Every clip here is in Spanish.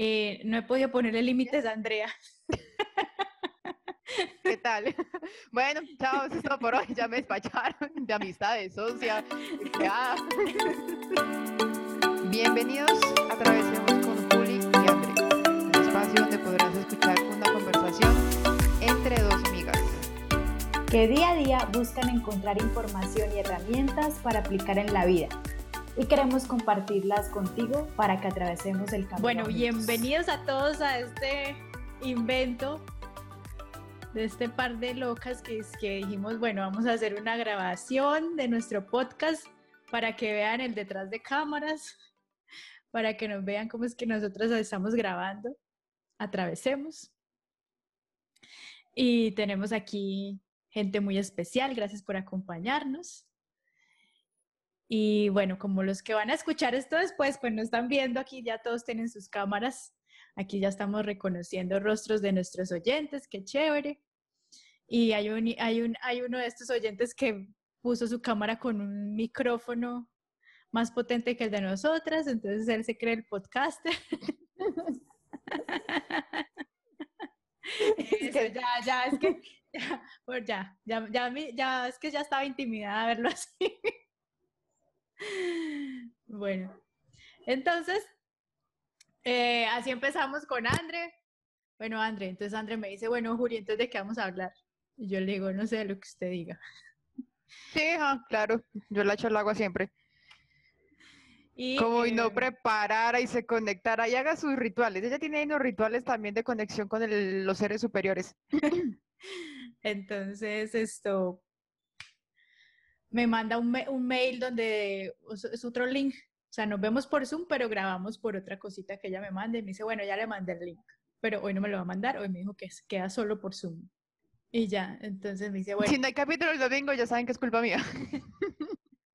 Eh, no he podido ponerle límites a Andrea. ¿Qué tal? Bueno, chao, eso es todo por hoy. Ya me despacharon de amistades, socia, Bienvenidos a Travesemos con Juli y André, un espacio donde podrás escuchar una conversación entre dos amigas. Que día a día buscan encontrar información y herramientas para aplicar en la vida y queremos compartirlas contigo para que atravesemos el camino. Bueno, bienvenidos a todos a este invento de este par de locas que, que dijimos, bueno, vamos a hacer una grabación de nuestro podcast para que vean el detrás de cámaras, para que nos vean cómo es que nosotros estamos grabando. Atravesemos. Y tenemos aquí gente muy especial, gracias por acompañarnos. Y bueno, como los que van a escuchar esto después, pues no están viendo aquí, ya todos tienen sus cámaras. Aquí ya estamos reconociendo rostros de nuestros oyentes, qué chévere. Y hay, un, hay, un, hay uno de estos oyentes que puso su cámara con un micrófono más potente que el de nosotras, entonces él se cree el podcaster. ya, ya, es que, ya, ya, ya, ya, ya, es que ya estaba intimidada a verlo así. Bueno, entonces, eh, así empezamos con André. Bueno, André, entonces André me dice, bueno, Juri, entonces ¿de qué vamos a hablar? Y yo le digo, no sé, lo que usted diga. Sí, claro, yo le echo el agua siempre. Y, Como y no eh, preparara y se conectara y haga sus rituales. Ella tiene ahí unos rituales también de conexión con los seres superiores. Entonces, esto, me manda un, un, mail donde es otro link. O sea, nos vemos por Zoom, pero grabamos por otra cosita que ella me manda y me dice, bueno, ya le mandé el link, pero hoy no me lo va a mandar, hoy me dijo que queda solo por Zoom. Y ya, entonces me dice, bueno. Si no hay capítulo el domingo, ya saben que es culpa mía.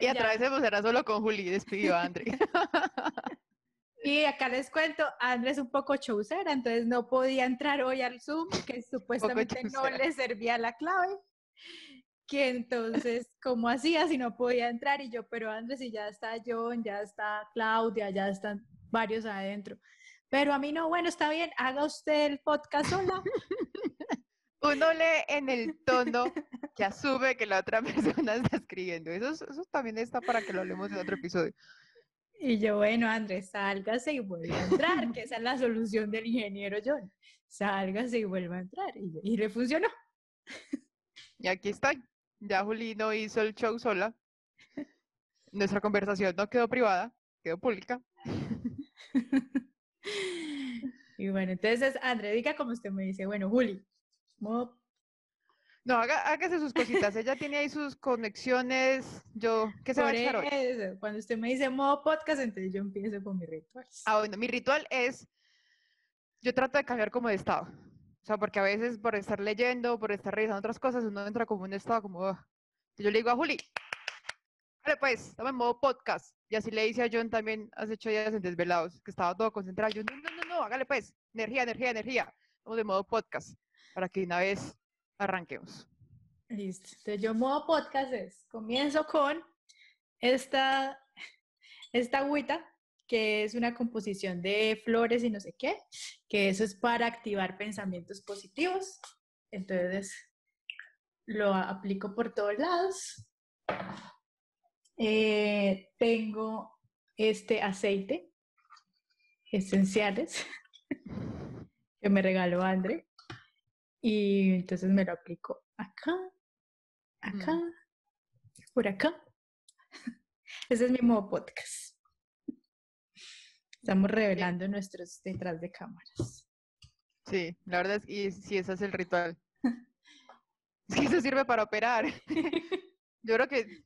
y a través de será solo con Juli, despidió a André. y acá les cuento, André es un poco chaucera, entonces no podía entrar hoy al Zoom, que supuestamente no le servía la clave que entonces, ¿cómo hacía si no podía entrar? Y yo, pero Andrés, si ya está John, ya está Claudia, ya están varios adentro. Pero a mí no, bueno, está bien, haga usted el podcast sola. Uno lee en el tono que asume que la otra persona está escribiendo. Eso, eso también está para que lo hablemos en otro episodio. Y yo, bueno, Andrés, sálgase y vuelva a entrar, que esa es la solución del ingeniero John. Sálgase y vuelva a entrar. Y, y le funcionó. Y aquí estoy. Ya Juli no hizo el show sola. Nuestra conversación no quedó privada, quedó pública. y bueno, entonces, André, diga como usted me dice, bueno, Juli, No, haga, hágase sus cositas. Ella tiene ahí sus conexiones. Yo, ¿qué se va a echar hoy? Cuando usted me dice modo podcast, entonces yo empiezo con mi ritual. Ah, bueno, mi ritual es, yo trato de cambiar como de estado. O sea, porque a veces por estar leyendo, por estar revisando otras cosas, uno entra como en un estado como... Yo le digo a Juli, vale pues, estamos en modo podcast. Y así le dice a John también hace ocho días en Desvelados, que estaba todo concentrado. Yo, no, no, no, no, hágale pues, energía, energía, energía. Estamos de modo podcast, para que una vez arranquemos. Listo. Entonces yo modo podcast es, comienzo con esta, esta agüita que es una composición de flores y no sé qué, que eso es para activar pensamientos positivos. Entonces, lo aplico por todos lados. Eh, tengo este aceite esenciales que me regaló André. Y entonces me lo aplico acá, acá, mm. por acá. Ese es mi modo podcast. Estamos revelando nuestros detrás de cámaras. Sí, la verdad es que sí, ese es el ritual. es que eso sirve para operar. Yo creo que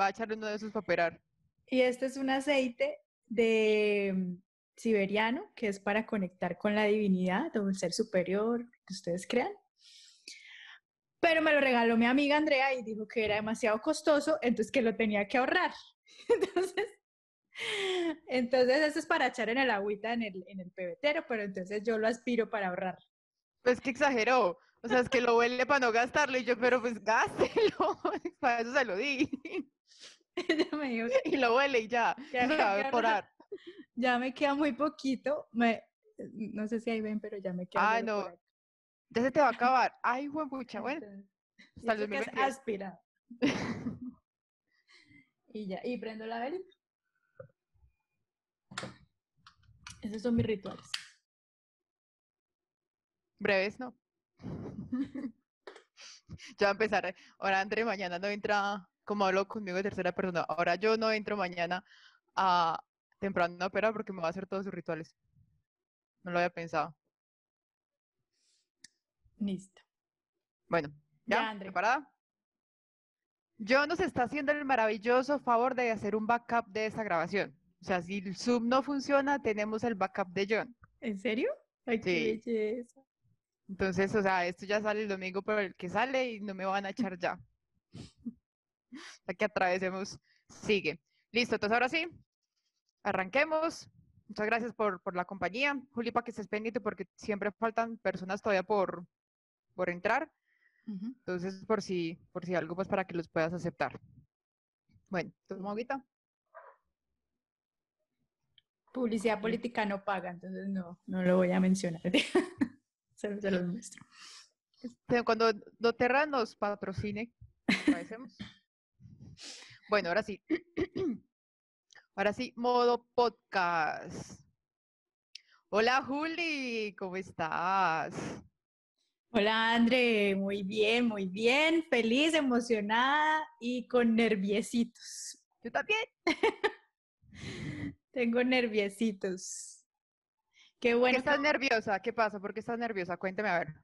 va a echar uno de esos para operar. Y este es un aceite de mm, siberiano que es para conectar con la divinidad o el ser superior que ustedes crean. Pero me lo regaló mi amiga Andrea y dijo que era demasiado costoso, entonces que lo tenía que ahorrar. Entonces entonces, eso es para echar en el agüita en el, en el pebetero, pero entonces yo lo aspiro para ahorrar. Pues que exageró. O sea, es que lo huele para no gastarlo y yo, pero pues gástelo. para eso se lo di. Ella me dijo y lo huele y ya. Que, va a ya me queda muy poquito. Me, no sé si ahí ven, pero ya me queda. Ah, no. Ya se te va a acabar. Ay, pucha, bueno. Hasta el aspira. y ya, y prendo la velita. Esos son mis rituales. Breves, ¿no? ya va a empezar. ¿eh? Ahora André mañana no entra, como hablo conmigo de tercera persona, ahora yo no entro mañana a temprano a operar porque me va a hacer todos sus rituales. No lo había pensado. Listo. Bueno, ¿ya? ya ¿Preparada? Yo nos está haciendo el maravilloso favor de hacer un backup de esta grabación. O sea, si el Zoom no funciona, tenemos el backup de John. ¿En serio? Ay, qué belleza. Entonces, o sea, esto ya sale el domingo, pero el que sale y no me van a echar ya. Para que atravesemos, sigue. Listo, entonces ahora sí, arranquemos. Muchas gracias por, por la compañía. Juli, para que estés pendiente porque siempre faltan personas todavía por, por entrar. Entonces, por si, por si algo, pues para que los puedas aceptar. Bueno, toma ahorita. Publicidad política no paga, entonces no, no lo voy a mencionar. se, se los muestro. Este, cuando Doterra nos patrocine, agradecemos. bueno, ahora sí. ahora sí, modo podcast. Hola Juli, ¿cómo estás? Hola André, muy bien, muy bien, feliz, emocionada y con nerviositos. Yo también. Tengo nerviositos. Qué bueno. ¿Qué estás nerviosa? ¿Qué pasa? ¿Por qué estás nerviosa? Cuénteme a ver.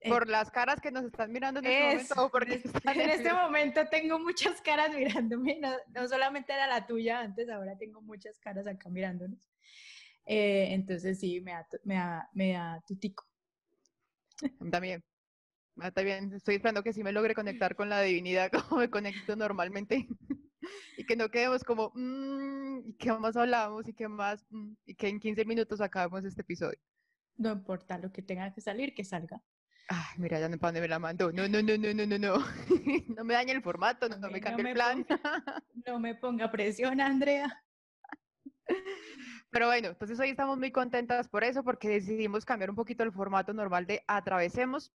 Eh, ¿Por las caras que nos están mirando en este momento? porque en este momento tengo muchas caras mirándome, no, solamente era la tuya antes, ahora tengo muchas caras acá mirándonos. Eh, entonces sí, me da, me da, me da tutico. También. Está bien, estoy esperando que sí me logre conectar con la divinidad como me conecto normalmente y que no quedemos como, mmm, ¿y qué más hablamos? ¿Y qué más? Mm", y que en 15 minutos acabemos este episodio. No importa lo que tenga que salir, que salga. Ay, mira, ya no para dónde me la mando. No, no, no, no, no, no, no. no me dañe el formato, no, me cambie el plan. no me ponga presión, Andrea. Pero bueno, entonces hoy estamos muy contentas por eso, porque decidimos cambiar un poquito el formato normal de Atravesemos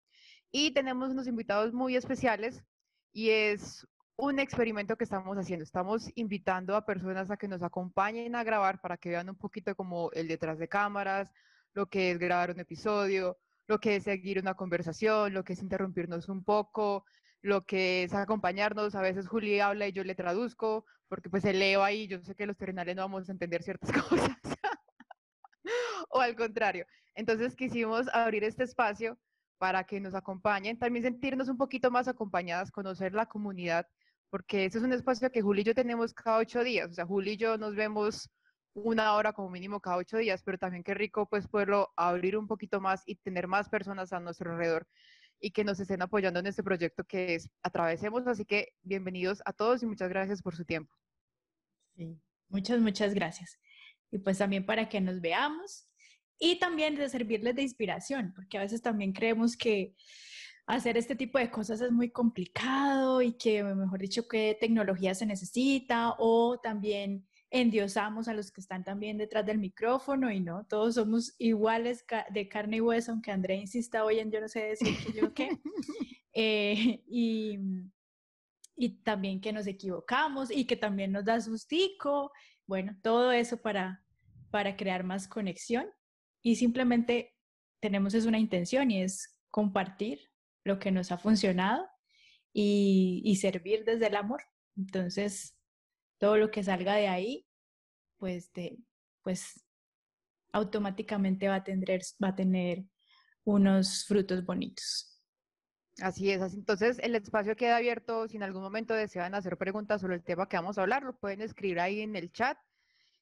y tenemos unos invitados muy especiales y es un experimento que estamos haciendo. Estamos invitando a personas a que nos acompañen a grabar para que vean un poquito como el detrás de cámaras, lo que es grabar un episodio, lo que es seguir una conversación, lo que es interrumpirnos un poco, lo que es acompañarnos. A veces Juli habla y yo le traduzco, porque pues él leo ahí, yo sé que los terminales no vamos a entender ciertas cosas. o al contrario. Entonces quisimos abrir este espacio para que nos acompañen, también sentirnos un poquito más acompañadas, conocer la comunidad porque ese es un espacio que Juli y yo tenemos cada ocho días. O sea, Juli y yo nos vemos una hora como mínimo cada ocho días, pero también qué rico pues poderlo abrir un poquito más y tener más personas a nuestro alrededor y que nos estén apoyando en este proyecto que es Atravesemos. Así que bienvenidos a todos y muchas gracias por su tiempo. Sí, muchas, muchas gracias. Y pues también para que nos veamos y también de servirles de inspiración, porque a veces también creemos que hacer este tipo de cosas es muy complicado y que, mejor dicho, qué tecnología se necesita o también endiosamos a los que están también detrás del micrófono y no, todos somos iguales de carne y hueso, aunque Andrea insista hoy en yo no sé decir que yo qué. Eh, y, y también que nos equivocamos y que también nos da sustico. Bueno, todo eso para, para crear más conexión y simplemente tenemos es una intención y es compartir lo que nos ha funcionado y, servir desde el amor. Entonces, todo lo que salga de ahí, pues, pues automáticamente va a, tener, va a tener unos frutos bonitos. Así es, entonces el espacio queda abierto. Si en algún momento desean hacer preguntas sobre el tema que vamos a hablar, lo pueden escribir ahí en el chat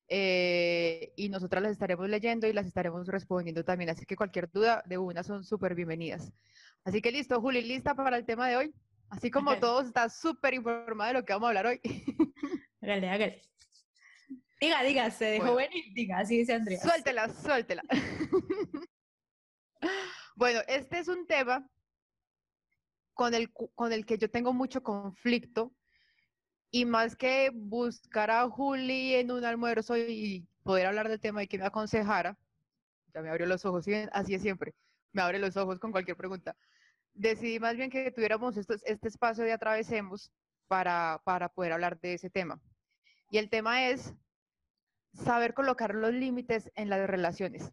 eh, y nosotras las estaremos leyendo y las estaremos respondiendo también. Así que cualquier duda de una son súper bienvenidas. Así que listo, Juli, ¿lista para el tema de hoy? Así como todos, está súper informada de lo que vamos a hablar hoy. hágale, hágale. Diga, diga, se dejó venir, diga, así dice Andrea. Suéltela, suéltela. bueno, este es un tema con el, con el que yo tengo mucho conflicto y más que buscar a Juli en un almuerzo y poder hablar del tema y que me aconsejara, ya me abrió los ojos, así es siempre, me abre los ojos con cualquier pregunta. Decidí más bien que tuviéramos este espacio de atravesemos para, para poder hablar de ese tema. Y el tema es saber colocar los límites en las relaciones.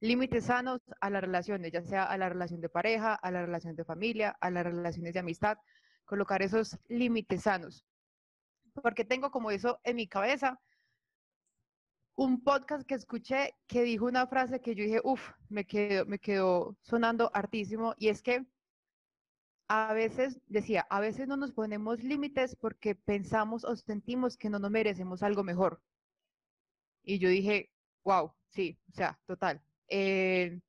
Límites sanos a las relaciones, ya sea a la relación de pareja, a la relación de familia, a las relaciones de amistad, colocar esos límites sanos. Porque tengo como eso en mi cabeza un podcast que escuché que dijo una frase que yo dije, uff, me quedó, me quedó sonando hartísimo, y es que a veces, decía, a veces no nos ponemos límites porque pensamos o sentimos que no nos merecemos algo mejor. Y yo dije, wow, sí, o sea, total. Eh,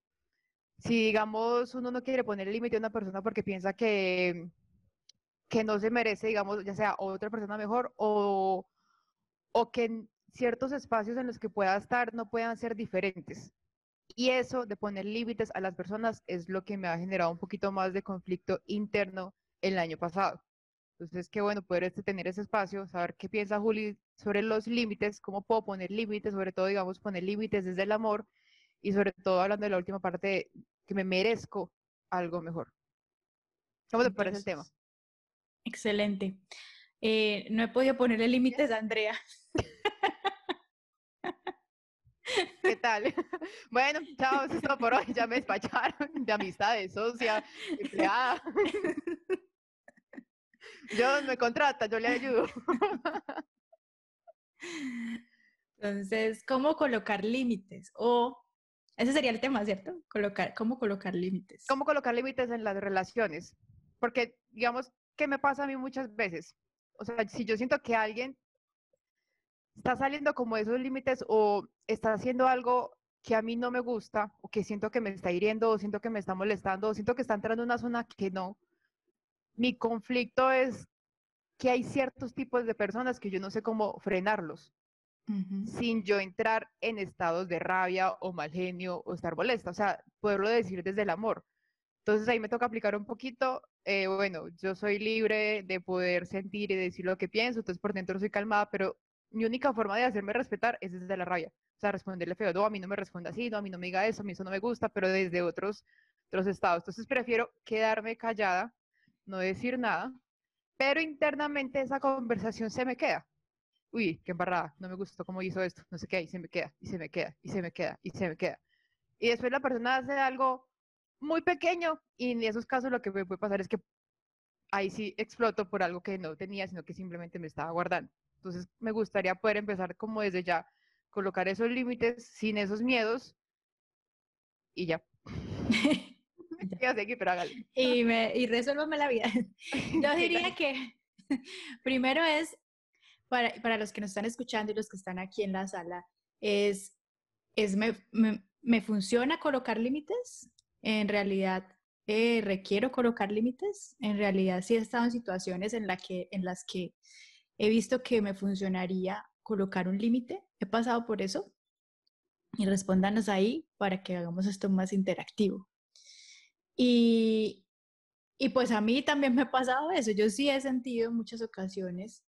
si digamos uno no quiere poner límite a una persona porque piensa que, que no se merece, digamos, ya sea otra persona mejor o, o que ciertos espacios en los que pueda estar no puedan ser diferentes. Y eso de poner límites a las personas es lo que me ha generado un poquito más de conflicto interno el año pasado. Entonces, qué bueno poder este, tener ese espacio, saber qué piensa Juli sobre los límites, cómo puedo poner límites, sobre todo, digamos, poner límites desde el amor y sobre todo hablando de la última parte, que me merezco algo mejor. ¿Cómo te parece el tema? Excelente. Eh, no he podido ponerle límites a Andrea. ¿Qué tal? Bueno, chao, eso es todo por hoy. Ya me despacharon de amistades, socia, empleada. Yo me contrata, yo le ayudo. Entonces, ¿cómo colocar límites? O ese sería el tema, ¿cierto? Colocar, ¿Cómo colocar límites? ¿Cómo colocar límites en las relaciones? Porque, digamos, ¿qué me pasa a mí muchas veces? O sea, si yo siento que alguien está saliendo como esos límites o está haciendo algo que a mí no me gusta o que siento que me está hiriendo o siento que me está molestando o siento que está entrando en una zona que no, mi conflicto es que hay ciertos tipos de personas que yo no sé cómo frenarlos sin yo entrar en estados de rabia o mal genio o estar molesta, o sea, poderlo decir desde el amor. Entonces ahí me toca aplicar un poquito, eh, bueno, yo soy libre de poder sentir y decir lo que pienso, entonces por dentro soy calmada, pero mi única forma de hacerme respetar es desde la rabia. O sea, responderle feo, no, a mí no me responde así, no, a mí no me diga eso, a mí eso no me gusta, pero desde otros, otros estados. Entonces prefiero quedarme callada, no decir nada, pero internamente esa conversación se me queda. Uy, qué embarrada, no me gustó cómo hizo esto, no sé qué, y se me queda, y se me queda, y se me queda, y se me queda. Y después la persona hace algo muy pequeño y en esos casos lo que me puede pasar es que ahí sí exploto por algo que no tenía, sino que simplemente me estaba guardando. Entonces, me gustaría poder empezar como desde ya, colocar esos límites sin esos miedos y ya. ya sé que, pero hágale. Y, me, y resuélvame la vida. Yo diría que primero es, para, para, los que nos están escuchando y los que están aquí en la sala, es, es me, me, funciona colocar límites. En realidad, eh, requiero colocar límites. En realidad, sí he estado en situaciones en, la que, en las que he visto que me funcionaría colocar un límite. He pasado por eso. Y respóndanos ahí para que hagamos esto más interactivo. Y, y pues a mí también me ha pasado eso. Yo sí he sentido en muchas ocasiones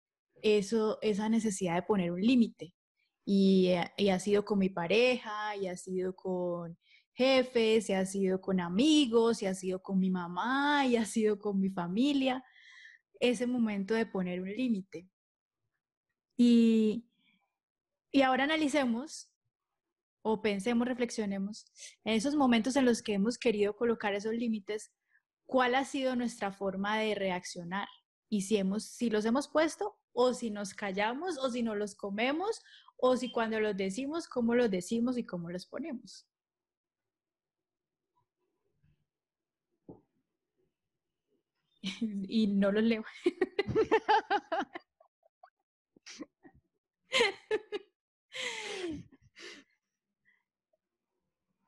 eso, esa necesidad de poner un límite. Y, y, ha sido con mi pareja, y ha sido con jefes, y ha sido con amigos, y ha sido con mi mamá, y ha sido con mi familia. Ese momento de poner un límite. Y, y ahora analicemos o pensemos, reflexionemos en esos momentos en los que hemos querido colocar esos límites, cuál ha sido nuestra forma de reaccionar y si, si los hemos puesto o si nos callamos o si no los comemos o si cuando los decimos, cómo los decimos y cómo los ponemos. y no los leo.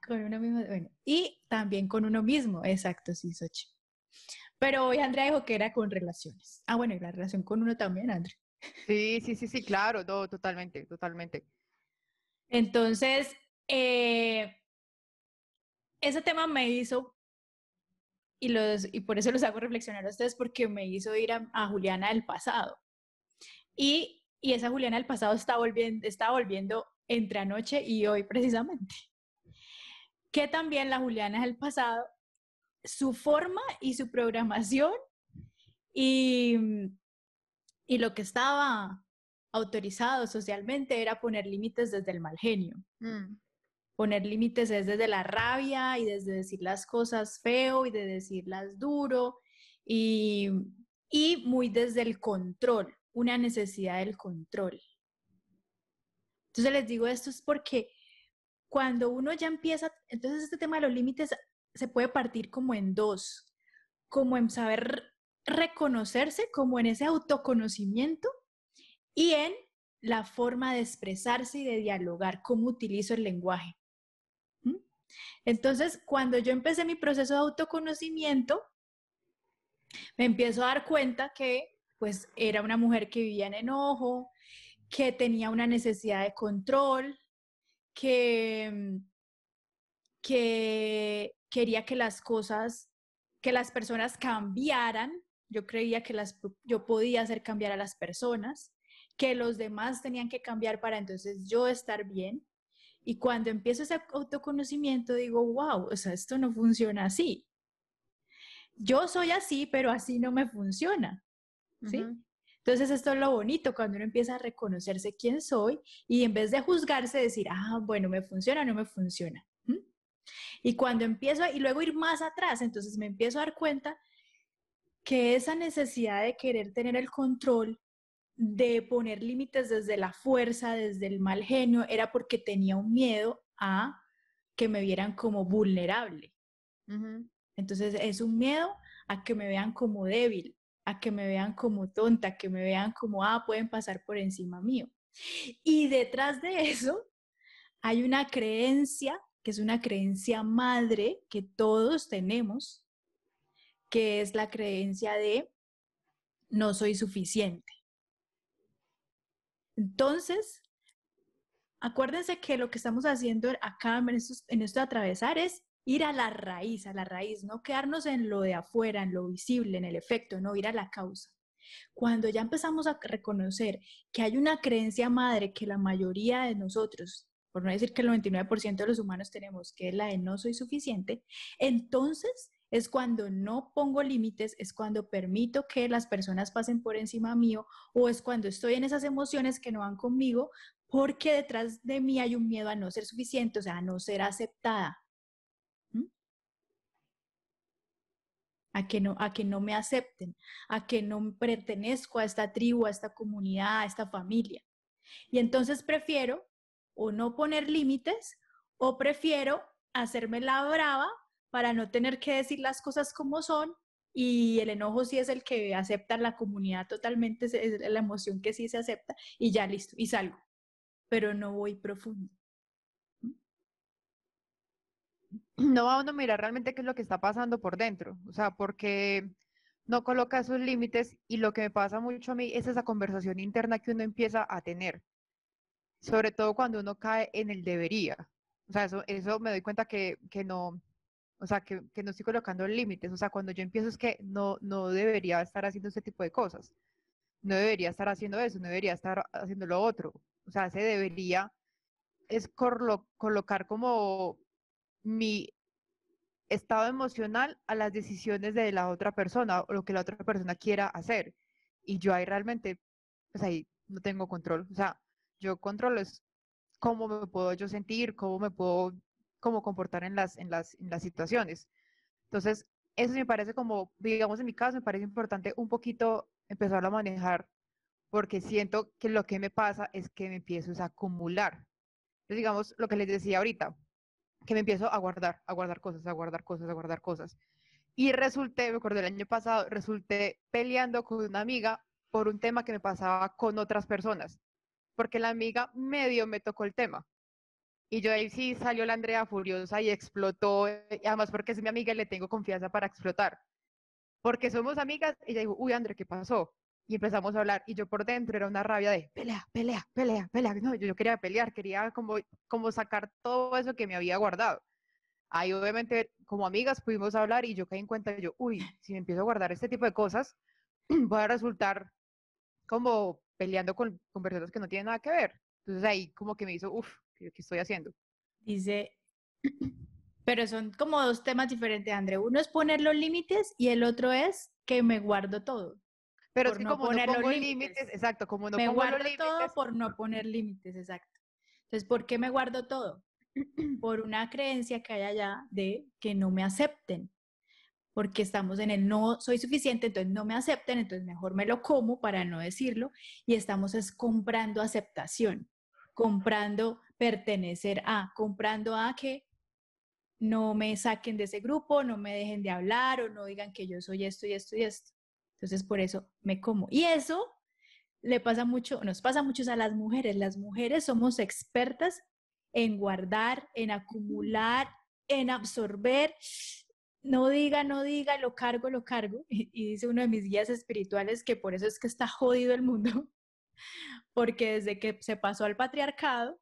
con uno mismo, bueno, y también con uno mismo, exacto, sí, Sochi. Pero hoy Andrea dijo que era con relaciones. Ah, bueno, y la relación con uno también, Andrea. Sí, sí, sí, sí, claro, totalmente, totalmente. Entonces, eh, ese tema me hizo, y, los, y por eso los hago reflexionar a ustedes, porque me hizo ir a, a Juliana del pasado. Y Y esa Juliana del pasado está volviendo, está volviendo entre anoche y hoy precisamente. Que también la Juliana del pasado, su forma y su programación y, y lo que estaba autorizado socialmente era poner límites desde el mal genio. Mm. Poner límites es desde la rabia y desde decir las cosas feo y de decirlas duro y, y muy desde el control, una necesidad del control. Entonces les digo esto es porque cuando uno ya empieza, entonces este tema de los límites se puede partir como en dos, como en saber reconocerse, como en ese autoconocimiento y en la forma de expresarse y de dialogar, cómo utilizo el lenguaje. Entonces, cuando yo empecé mi proceso de autoconocimiento, me empiezo a dar cuenta que pues era una mujer que vivía en enojo, que tenía una necesidad de control, que, que quería que las cosas, que las personas cambiaran. Yo creía que las, yo podía hacer cambiar a las personas que los demás tenían que cambiar para entonces yo estar bien. Y cuando empiezo ese autoconocimiento digo, wow, o sea, esto no funciona así. Yo soy así, pero así no me funciona. ¿Sí? Entonces esto es lo bonito cuando uno empieza a reconocerse quién soy y en vez de juzgarse decir, ah, bueno, me funciona, no me funciona. Y cuando empiezo, y luego ir más atrás, entonces me empiezo a dar cuenta que esa necesidad de querer tener el control de poner límites desde la fuerza, desde el mal genio, era porque tenía un miedo a que me vieran como vulnerable. Entonces es un miedo a que me vean como débil, a que me vean como tonta, que me vean como, ah, pueden pasar por encima mío. Y detrás de eso hay una creencia, que es una creencia madre que todos tenemos, que es la creencia de no soy suficiente. Entonces, acuérdense que lo que estamos haciendo acá en esto, en esto de atravesar es ir a la raíz, a la raíz, no quedarnos en lo de afuera, en lo visible, en el efecto, no ir a la causa. Cuando ya empezamos a reconocer que hay una creencia madre que la mayoría de nosotros, por no decir que el 99% de los humanos tenemos, que es la de no soy suficiente, entonces es cuando no pongo límites, es cuando permito que las personas pasen por encima mío o es cuando estoy en esas emociones que no van conmigo porque detrás de mí hay un miedo a no ser suficiente, o sea, a no ser aceptada. A que, no, a que no me acepten, a que no pertenezco a esta tribu, a esta comunidad, a esta familia. Y entonces prefiero o no poner límites o prefiero hacerme la brava para no tener que decir las cosas como son y el enojo sí es el que acepta la comunidad totalmente, es la emoción que sí se acepta y ya listo, y salgo, pero no voy profundo. No va uno a mirar realmente qué es lo que está pasando por dentro, o sea, porque no coloca esos límites y lo que me pasa mucho a mí es esa conversación interna que uno empieza a tener, sobre todo cuando uno cae en el debería. O sea, eso, eso me doy cuenta que, que no, o sea, que, que no estoy colocando límites. O sea, cuando yo empiezo es que no, no debería estar haciendo ese tipo de cosas. No debería estar haciendo eso, no debería estar haciendo lo otro. O sea, se debería es colocar como mi estado emocional a las decisiones de la otra persona o lo que la otra persona quiera hacer. Y yo ahí realmente, pues ahí no tengo control. O sea, yo controlo es cómo me puedo yo sentir, cómo me puedo cómo comportar en las, en las, en las situaciones. Entonces, eso me parece como, digamos en mi caso, me parece importante un poquito empezarlo a manejar porque siento que lo que me pasa es que me empiezo a acumular. Entonces, digamos, lo que les decía ahorita, que me empiezo a guardar, a guardar cosas, a guardar cosas, a guardar cosas. Y resulté, me acuerdo del año pasado, resulté peleando con una amiga por un tema que me pasaba con otras personas, porque la amiga medio me tocó el tema. Y yo ahí sí salió la Andrea furiosa y explotó, eh, además porque es mi amiga y le tengo confianza para explotar. Porque somos amigas, ella dijo, uy, Andrea, ¿qué pasó? Y empezamos a hablar y yo por dentro era una rabia de pelea, pelea, pelea, pelea. No, yo, yo quería pelear, quería como, como sacar todo eso que me había guardado. Ahí obviamente como amigas pudimos hablar y yo caí en cuenta, yo, uy, si me empiezo a guardar este tipo de cosas, voy a resultar como peleando con, con personas que no tienen nada que ver. Entonces ahí como que me hizo, uff, ¿qué, estoy haciendo? Dice, pero son como dos temas diferentes, André. Uno es poner los límites y el otro es que me guardo todo. Pero es que como no pongo límites, exacto, como no me pongo guardo todo por no poner límites, exacto. Entonces, ¿por qué me guardo todo? Por una creencia que hay allá de que no me acepten porque estamos en el no soy suficiente, entonces no me acepten, entonces mejor me lo como para no decirlo y estamos es comprando aceptación, comprando pertenecer a, comprando a que no me saquen de ese grupo, no me dejen de hablar o no digan que yo soy esto y esto y esto. Entonces por eso me como. Y eso le pasa mucho, nos pasa mucho a las mujeres. Las mujeres somos expertas en guardar, en acumular, en absorber no diga, no diga, lo cargo, lo cargo. Y, dice uno de mis guías espirituales que por eso es que está jodido el mundo, porque desde que se pasó al patriarcado,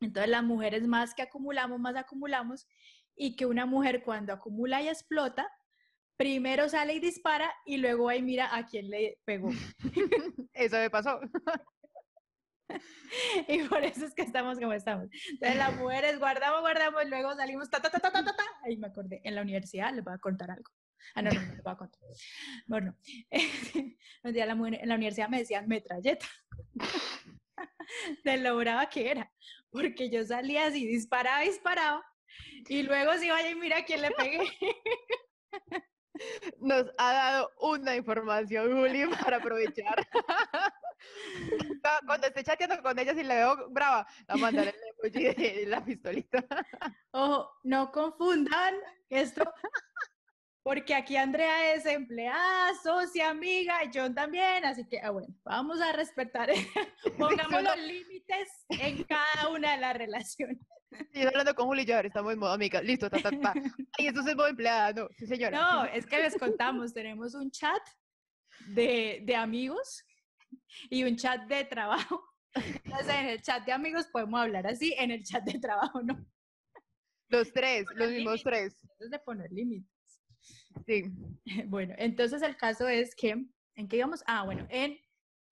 entonces las mujeres más que acumulamos, más acumulamos, y que una mujer cuando acumula y explota, primero sale y dispara y luego ahí mira a quién le pegó. Eso me pasó. y por eso es que estamos como estamos. Entonces las mujeres guardamos, guardamos, luego salimos, ta, ta, ta, ta, ta, ta, ahí me acordé, en la universidad les voy a contar algo. Ah, no, no, no les voy a contar. Bueno, un día la mujer, en la universidad me decían metralleta. de lo brava que era, porque yo salía así, disparaba, disparaba, y luego si vaya y mira a quién le pegué. Nos ha dado una información, Juli, para aprovechar. Cuando esté chateando con ella, si le veo brava, la mandaré el emoji de la pistolita. Ojo, no confundan esto, porque aquí Andrea es empleada, socia, amiga, y John también, así que, ah, bueno, vamos a respetar, pongamos los límites en cada una de las relaciones. Estoy hablando con Juli y yo, estamos en modo amiga, listo, ta, ta, ta. Ay, esto es modo empleada, no, sí señora. No, es que les contamos, tenemos un chat de, de amigos y un chat de trabajo. Entonces, en el chat de amigos podemos hablar así, en el chat de trabajo no. Los tres, los mismos tres. Entonces, de poner límites. Sí. Bueno, entonces el caso es que, ¿en qué íbamos? Ah, bueno, en,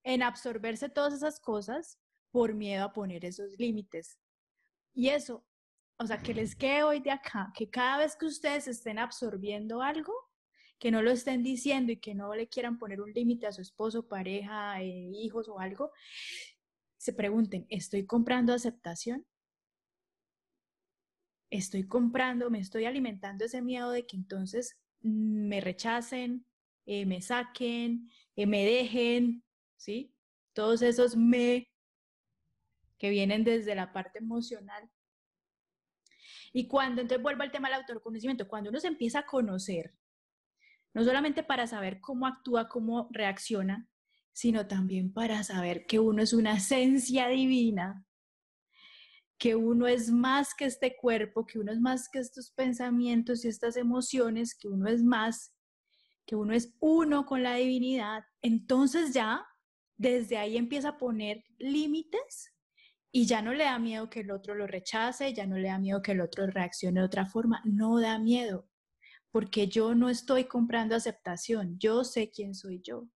en absorberse todas esas cosas por miedo a poner esos límites. Y eso, o sea, que les quede hoy de acá, que cada vez que ustedes estén absorbiendo algo, que no lo estén diciendo y que no le quieran poner un límite a su esposo, pareja, eh, hijos o algo, se pregunten, ¿estoy comprando aceptación? ¿Estoy comprando, me estoy alimentando ese miedo de que entonces me rechacen, eh, me saquen, eh, me dejen, ¿sí? Todos esos me que vienen desde la parte emocional. Y cuando, entonces vuelvo al tema del autoconocimiento, cuando uno se empieza a conocer, no solamente para saber cómo actúa, cómo reacciona, sino también para saber que uno es una esencia divina, que uno es más que este cuerpo, que uno es más que estos pensamientos y estas emociones, que uno es más, que uno es uno con la divinidad, entonces ya desde ahí empieza a poner límites y ya no le da miedo que el otro lo rechace, ya no le da miedo que el otro reaccione de otra forma, no da miedo, porque yo no estoy comprando aceptación, yo sé quién soy yo.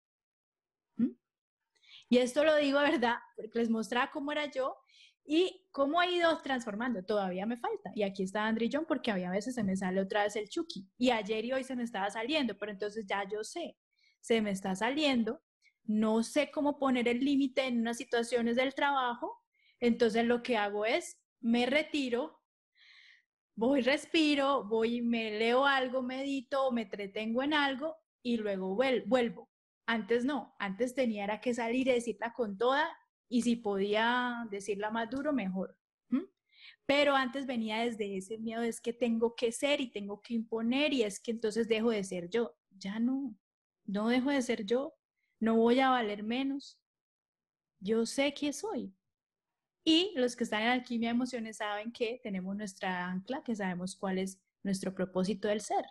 Y esto lo digo, ¿verdad? Porque les mostraba cómo era yo y cómo ha ido transformando. Todavía me falta. Y aquí está André John porque había veces se me sale otra vez el Chucky. Y ayer y hoy se me estaba saliendo, pero entonces ya yo sé, se me está saliendo. No sé cómo poner el límite en unas situaciones del trabajo. Entonces lo que hago es, me retiro, voy, respiro, voy, me leo algo, medito, me entretengo en algo y luego vuelvo. Antes no, antes tenía que salir y decirla con toda y si podía decirla más duro, mejor. Pero antes venía desde ese miedo, es que tengo que ser y tengo que imponer y es que entonces dejo de ser yo. Ya no, no dejo de ser yo, no voy a valer menos. Yo sé quién soy, y los que están en alquimia de emociones saben que tenemos nuestra ancla, que sabemos cuál es nuestro propósito del ser.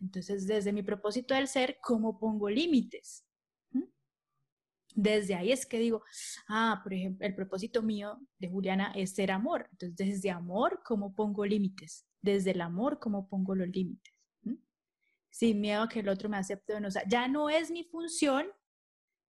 Entonces, desde mi propósito del ser, ¿cómo pongo límites? ¿Mm? Desde ahí es que digo, ah, por ejemplo, el propósito mío de Juliana es ser amor. Entonces, desde amor, ¿cómo pongo límites? Desde el amor, ¿cómo pongo los límites? ¿Mm? Sin miedo a que el otro me acepte o no. O sea, ya no es mi función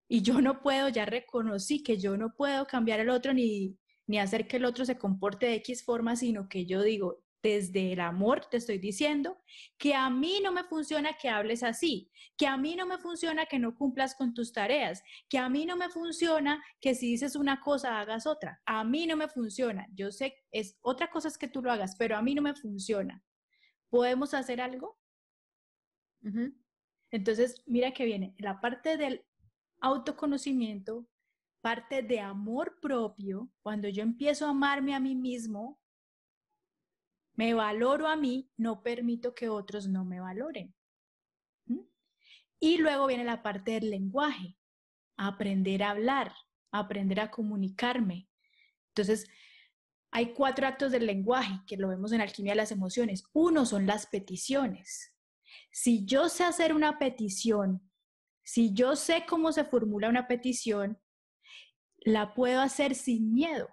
Y yo no puedo, ya reconocí que yo no puedo cambiar al otro ni, ni hacer que el otro se comporte de X forma, sino que yo digo, desde el amor te estoy diciendo que a mí no me funciona que hables así, que a mí no me funciona que no cumplas con tus tareas, que a mí no me funciona que si dices una cosa hagas otra. A mí no me funciona. Yo sé, es otra cosa es que tú lo hagas, pero a mí no me funciona. ¿Podemos hacer algo? Entonces, mira que viene la parte del autoconocimiento, parte de amor propio, cuando yo empiezo a amarme a mí mismo, me valoro a mí, no permito que otros no me valoren. Y luego viene la parte del lenguaje, aprender a hablar, aprender a comunicarme. Entonces, hay cuatro actos del lenguaje que lo vemos en Alquimia de las Emociones. Uno son las peticiones. Si yo sé hacer una petición, si yo sé cómo se formula una petición, la puedo hacer sin miedo.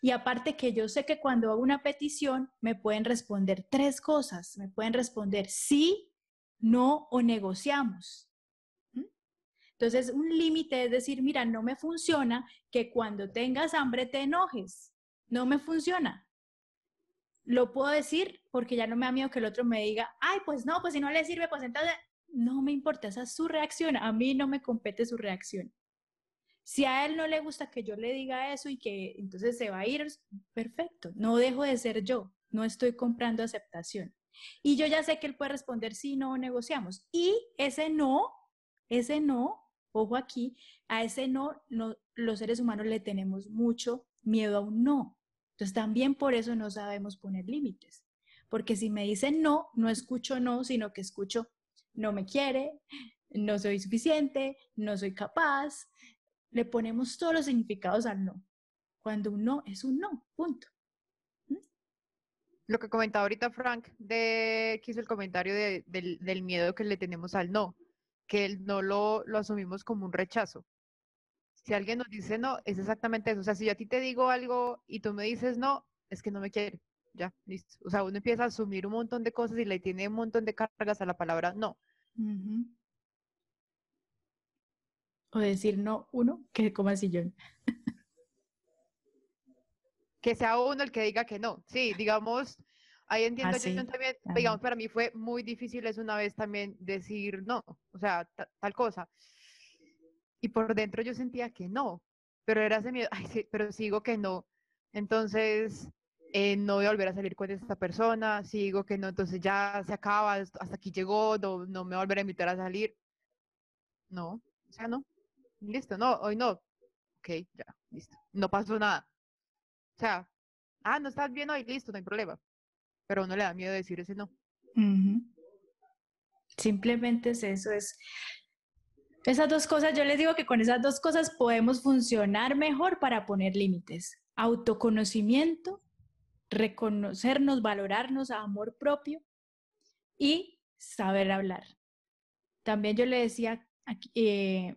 Y aparte que yo sé que cuando hago una petición me pueden responder tres cosas. Me pueden responder sí, no o negociamos. Entonces, un límite es decir, mira, no me funciona que cuando tengas hambre te enojes. No me funciona. Lo puedo decir porque ya no me da miedo que el otro me diga, ay, pues no, pues si no le sirve, pues entonces no me importa, esa es su reacción. A mí no me compete su reacción. Si a él no le gusta que yo le diga eso y que entonces se va a ir, perfecto, no dejo de ser yo, no estoy comprando aceptación. Y yo ya sé que él puede responder sí, no, negociamos. Y ese no, ese no, ojo aquí, a ese no, los seres humanos le tenemos mucho miedo a un no. Entonces también por eso no sabemos poner límites. Porque si me dicen no, no escucho no, sino que escucho no me quiere, no soy suficiente, no soy capaz, le ponemos todos los significados al no, cuando un no es un no, punto. ¿Mm? Lo que comentaba ahorita Frank, de que hizo el comentario del, miedo que le tenemos al no, que el no lo, lo asumimos como un rechazo. Si alguien nos dice no, es exactamente eso. O sea, si yo a ti te digo algo y tú me dices no, es que no me quiere. Ya, listo. O sea, uno empieza a asumir un montón de cosas y le tiene un montón de cargas a la palabra no. O decir no uno que coma sillón. que sea uno el que diga que no. Sí, digamos, ahí entiendo yo también, digamos, para mí fue muy difícil es una vez también decir no, o sea, tal cosa. Y por dentro yo sentía que no, pero era ese miedo, ay, sí, pero sigo que no. Entonces, eh, no voy a volver a salir con esta persona, sigo que no, entonces ya se acaba, hasta aquí llegó, no, no me va a volver a invitar a salir. No, o sea, no listo, no, hoy no. Ok, ya, listo. No pasó nada. O sea, ah, no estás bien hoy, listo, no hay problema. Pero uno le da miedo decir ese no. Simplemente es eso, es esas dos cosas, yo les digo que con esas dos cosas podemos funcionar mejor para poner límites. Autoconocimiento, reconocernos, valorarnos a amor propio y saber hablar. También yo le decía eh,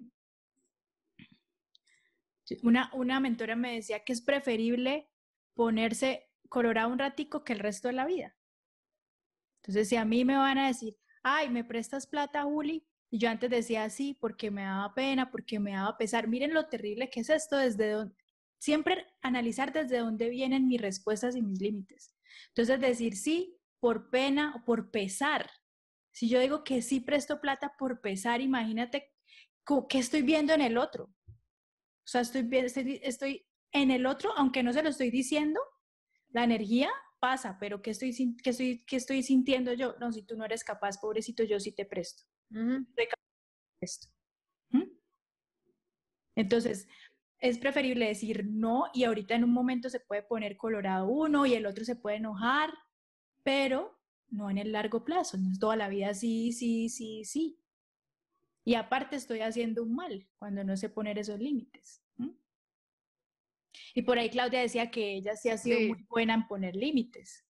una, una mentora me decía que es preferible ponerse colorado un ratico que el resto de la vida. Entonces, si a mí me van a decir, ay, ¿me prestas plata, Juli? Y yo antes decía sí, porque me daba pena, porque me daba pesar. Miren lo terrible que es esto, desde donde, siempre analizar desde dónde vienen mis respuestas y mis límites. Entonces, decir sí por pena o por pesar. Si yo digo que sí presto plata por pesar, imagínate qué estoy viendo en el otro. O sea, estoy, estoy, estoy en el otro, aunque no se lo estoy diciendo, la energía pasa, pero ¿qué estoy, qué estoy, qué estoy sintiendo yo? No, si tú no eres capaz, pobrecito, yo sí te presto. Entonces, es preferible decir no y ahorita en un momento se puede poner colorado uno y el otro se puede enojar, pero no en el largo plazo, no es toda la vida sí, sí, sí, sí. Y aparte estoy haciendo un mal cuando no sé poner esos límites. Y por ahí Claudia decía que ella sí ha sido muy buena en poner límites.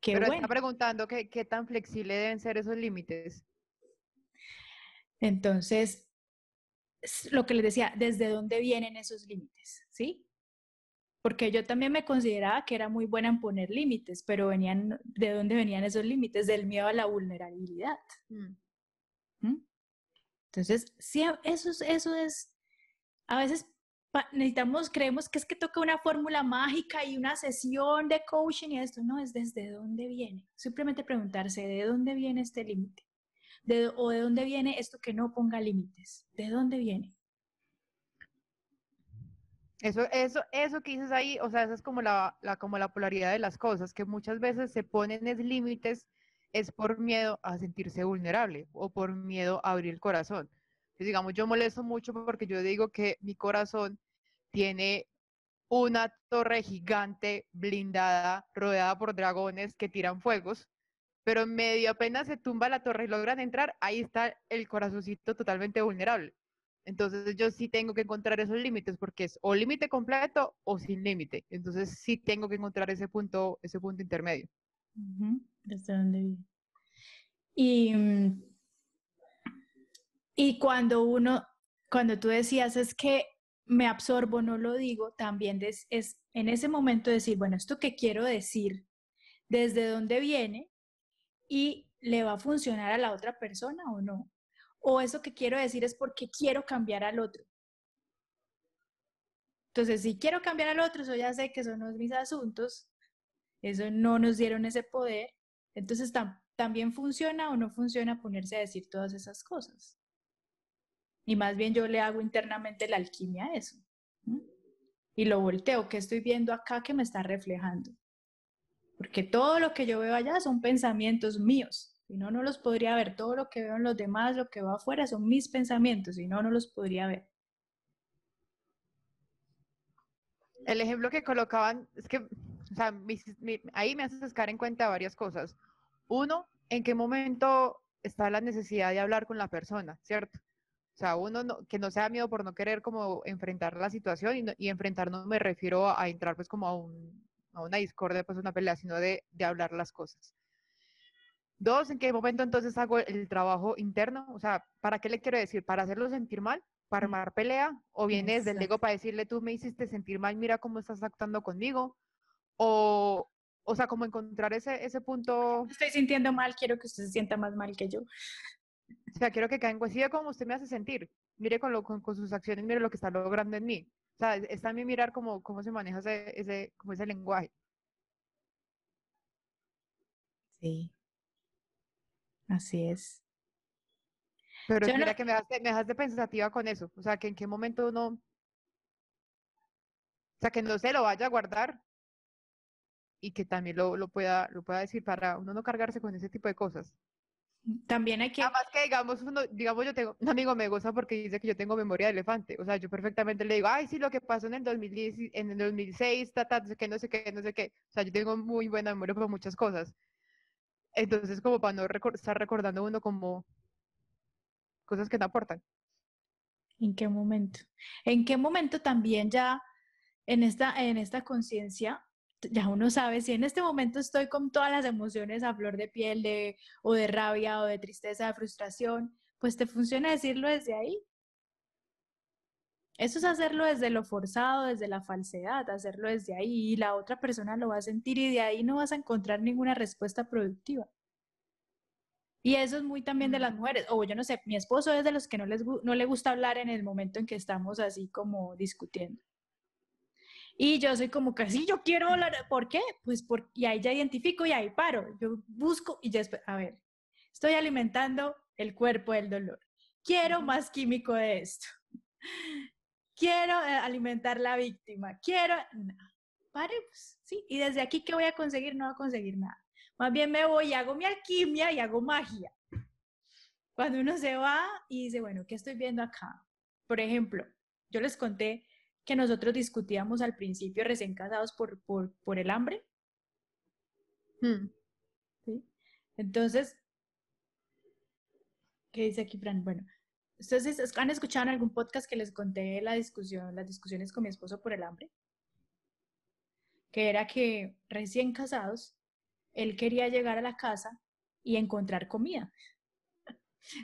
Qué Pero está preguntando qué tan flexible deben ser esos límites. Entonces, lo que les decía, ¿desde dónde vienen esos límites? ¿Sí? Porque yo también me consideraba que era muy buena en poner límites, pero venían, ¿de dónde venían esos límites? Del miedo a la vulnerabilidad. Mm. ¿Mm? Entonces, sí, eso, eso es, a veces necesitamos, creemos que es que toca una fórmula mágica y una sesión de coaching y esto, no, es desde dónde viene. Simplemente preguntarse, ¿de dónde viene este límite? ¿O de dónde viene esto que no ponga límites? ¿De dónde viene? Eso, eso, eso que dices ahí, o sea, esa es como la, como la polaridad de las cosas, que muchas veces se ponen límites es por miedo a sentirse vulnerable o por miedo a abrir el corazón. digamos, yo molesto mucho porque yo digo que mi corazón tiene una torre gigante blindada, rodeada por dragones que tiran fuegos, pero en medio apenas se tumba la torre y logran entrar, ahí está el corazoncito totalmente vulnerable. Entonces yo sí tengo que encontrar esos límites porque es o límite completo o sin límite. Entonces sí tengo que encontrar ese punto, ese punto intermedio. ¿Desde dónde vive? Y, mm, y cuando uno, cuando tú decías es que me absorbo, no lo digo, también es, es en ese momento decir, bueno, esto que quiero decir, desde dónde viene y le va a funcionar a la otra persona o no o eso que quiero decir es porque quiero cambiar al otro. Entonces, si quiero cambiar al otro, eso ya sé que son mis asuntos, eso no nos dieron ese poder, entonces también funciona o no funciona ponerse a decir todas esas cosas. Y más bien yo le hago internamente la alquimia a eso. Y lo volteo, que estoy viendo acá que me está reflejando. Porque todo lo que yo veo allá son pensamientos míos. Si no, no los podría ver. Todo lo que veo en los demás, lo que va afuera, son mis pensamientos. Si no, no los podría ver. El ejemplo que colocaban es que, o sea, ahí me haces caer en cuenta varias cosas. Uno, en qué momento está la necesidad de hablar con la persona, ¿cierto? O sea, uno que no sea miedo por no querer como enfrentar la situación y, y enfrentar no me refiero a, entrar pues como a, un, a una discordia, pues una pelea, sino de, de hablar las cosas. Dos, ¿en qué momento entonces hago el trabajo interno? O sea, ¿para qué le quiero decir? ¿Para hacerlo sentir mal? ¿Para mm. armar pelea? ¿O vienes del ego para decirle, tú me hiciste sentir mal, mira cómo estás actuando conmigo? O, o sea, como encontrar ese, ese punto... Estoy sintiendo mal, quiero que usted se sienta más mal que yo. O sea, quiero que caigan, pues sí, como usted me hace sentir. Mire con, lo, con, sus acciones, mire lo que está logrando en mí. O sea, está en mí mirar cómo, cómo se maneja ese, ese, como ese lenguaje. Sí. Así es. Pero mira que me dejaste, pensativa con eso. O sea, que en qué momento uno. O sea, que no se lo vaya a guardar y que también lo, lo, pueda, lo pueda decir para uno no cargarse con ese tipo de cosas. También hay que... Además que digamos, uno, digamos yo tengo, un amigo me goza porque dice que yo tengo memoria de elefante, o sea, yo perfectamente le digo, ay, sí, lo que pasó en el 2010, en el 2006, ta, ta, no sé qué, no sé qué, no sé qué, o sea, yo tengo muy buena memoria para muchas cosas, entonces, como para no estar recordando uno como cosas que no aportan. ¿En qué momento? ¿En qué momento también ya en esta, en esta conciencia, ya uno sabe si en este momento estoy con todas las emociones a flor de piel de, o de rabia o de tristeza, de frustración, pues te funciona decirlo desde ahí. Eso es hacerlo desde lo forzado, desde la falsedad, hacerlo desde ahí y la otra persona lo va a sentir y de ahí no vas a encontrar ninguna respuesta productiva. Y eso es muy también de las mujeres. O yo no sé, mi esposo es de los que no, les, no le gusta hablar en el momento en que estamos así como discutiendo. Y yo soy como que sí, yo quiero hablar. ¿Por qué? Pues porque y ahí ya identifico y ahí paro. Yo busco y ya, a ver, estoy alimentando el cuerpo del dolor. Quiero más químico de esto quiero eh, alimentar la víctima, quiero... No. Pues, sí, y desde aquí, ¿qué voy a conseguir? No voy a conseguir nada. Más bien me voy y hago mi alquimia y hago magia. Cuando uno se va y dice, bueno, ¿qué estoy viendo acá? Por ejemplo, yo les conté que nosotros discutíamos al principio recién casados por, por, por el hambre. Hmm. ¿Sí? Entonces, ¿qué dice aquí, Fran? Bueno, ¿Ustedes han escuchado en algún podcast que les conté la discusión, las discusiones con mi esposo por el hambre? Que era que recién casados, él quería llegar a la casa y encontrar comida.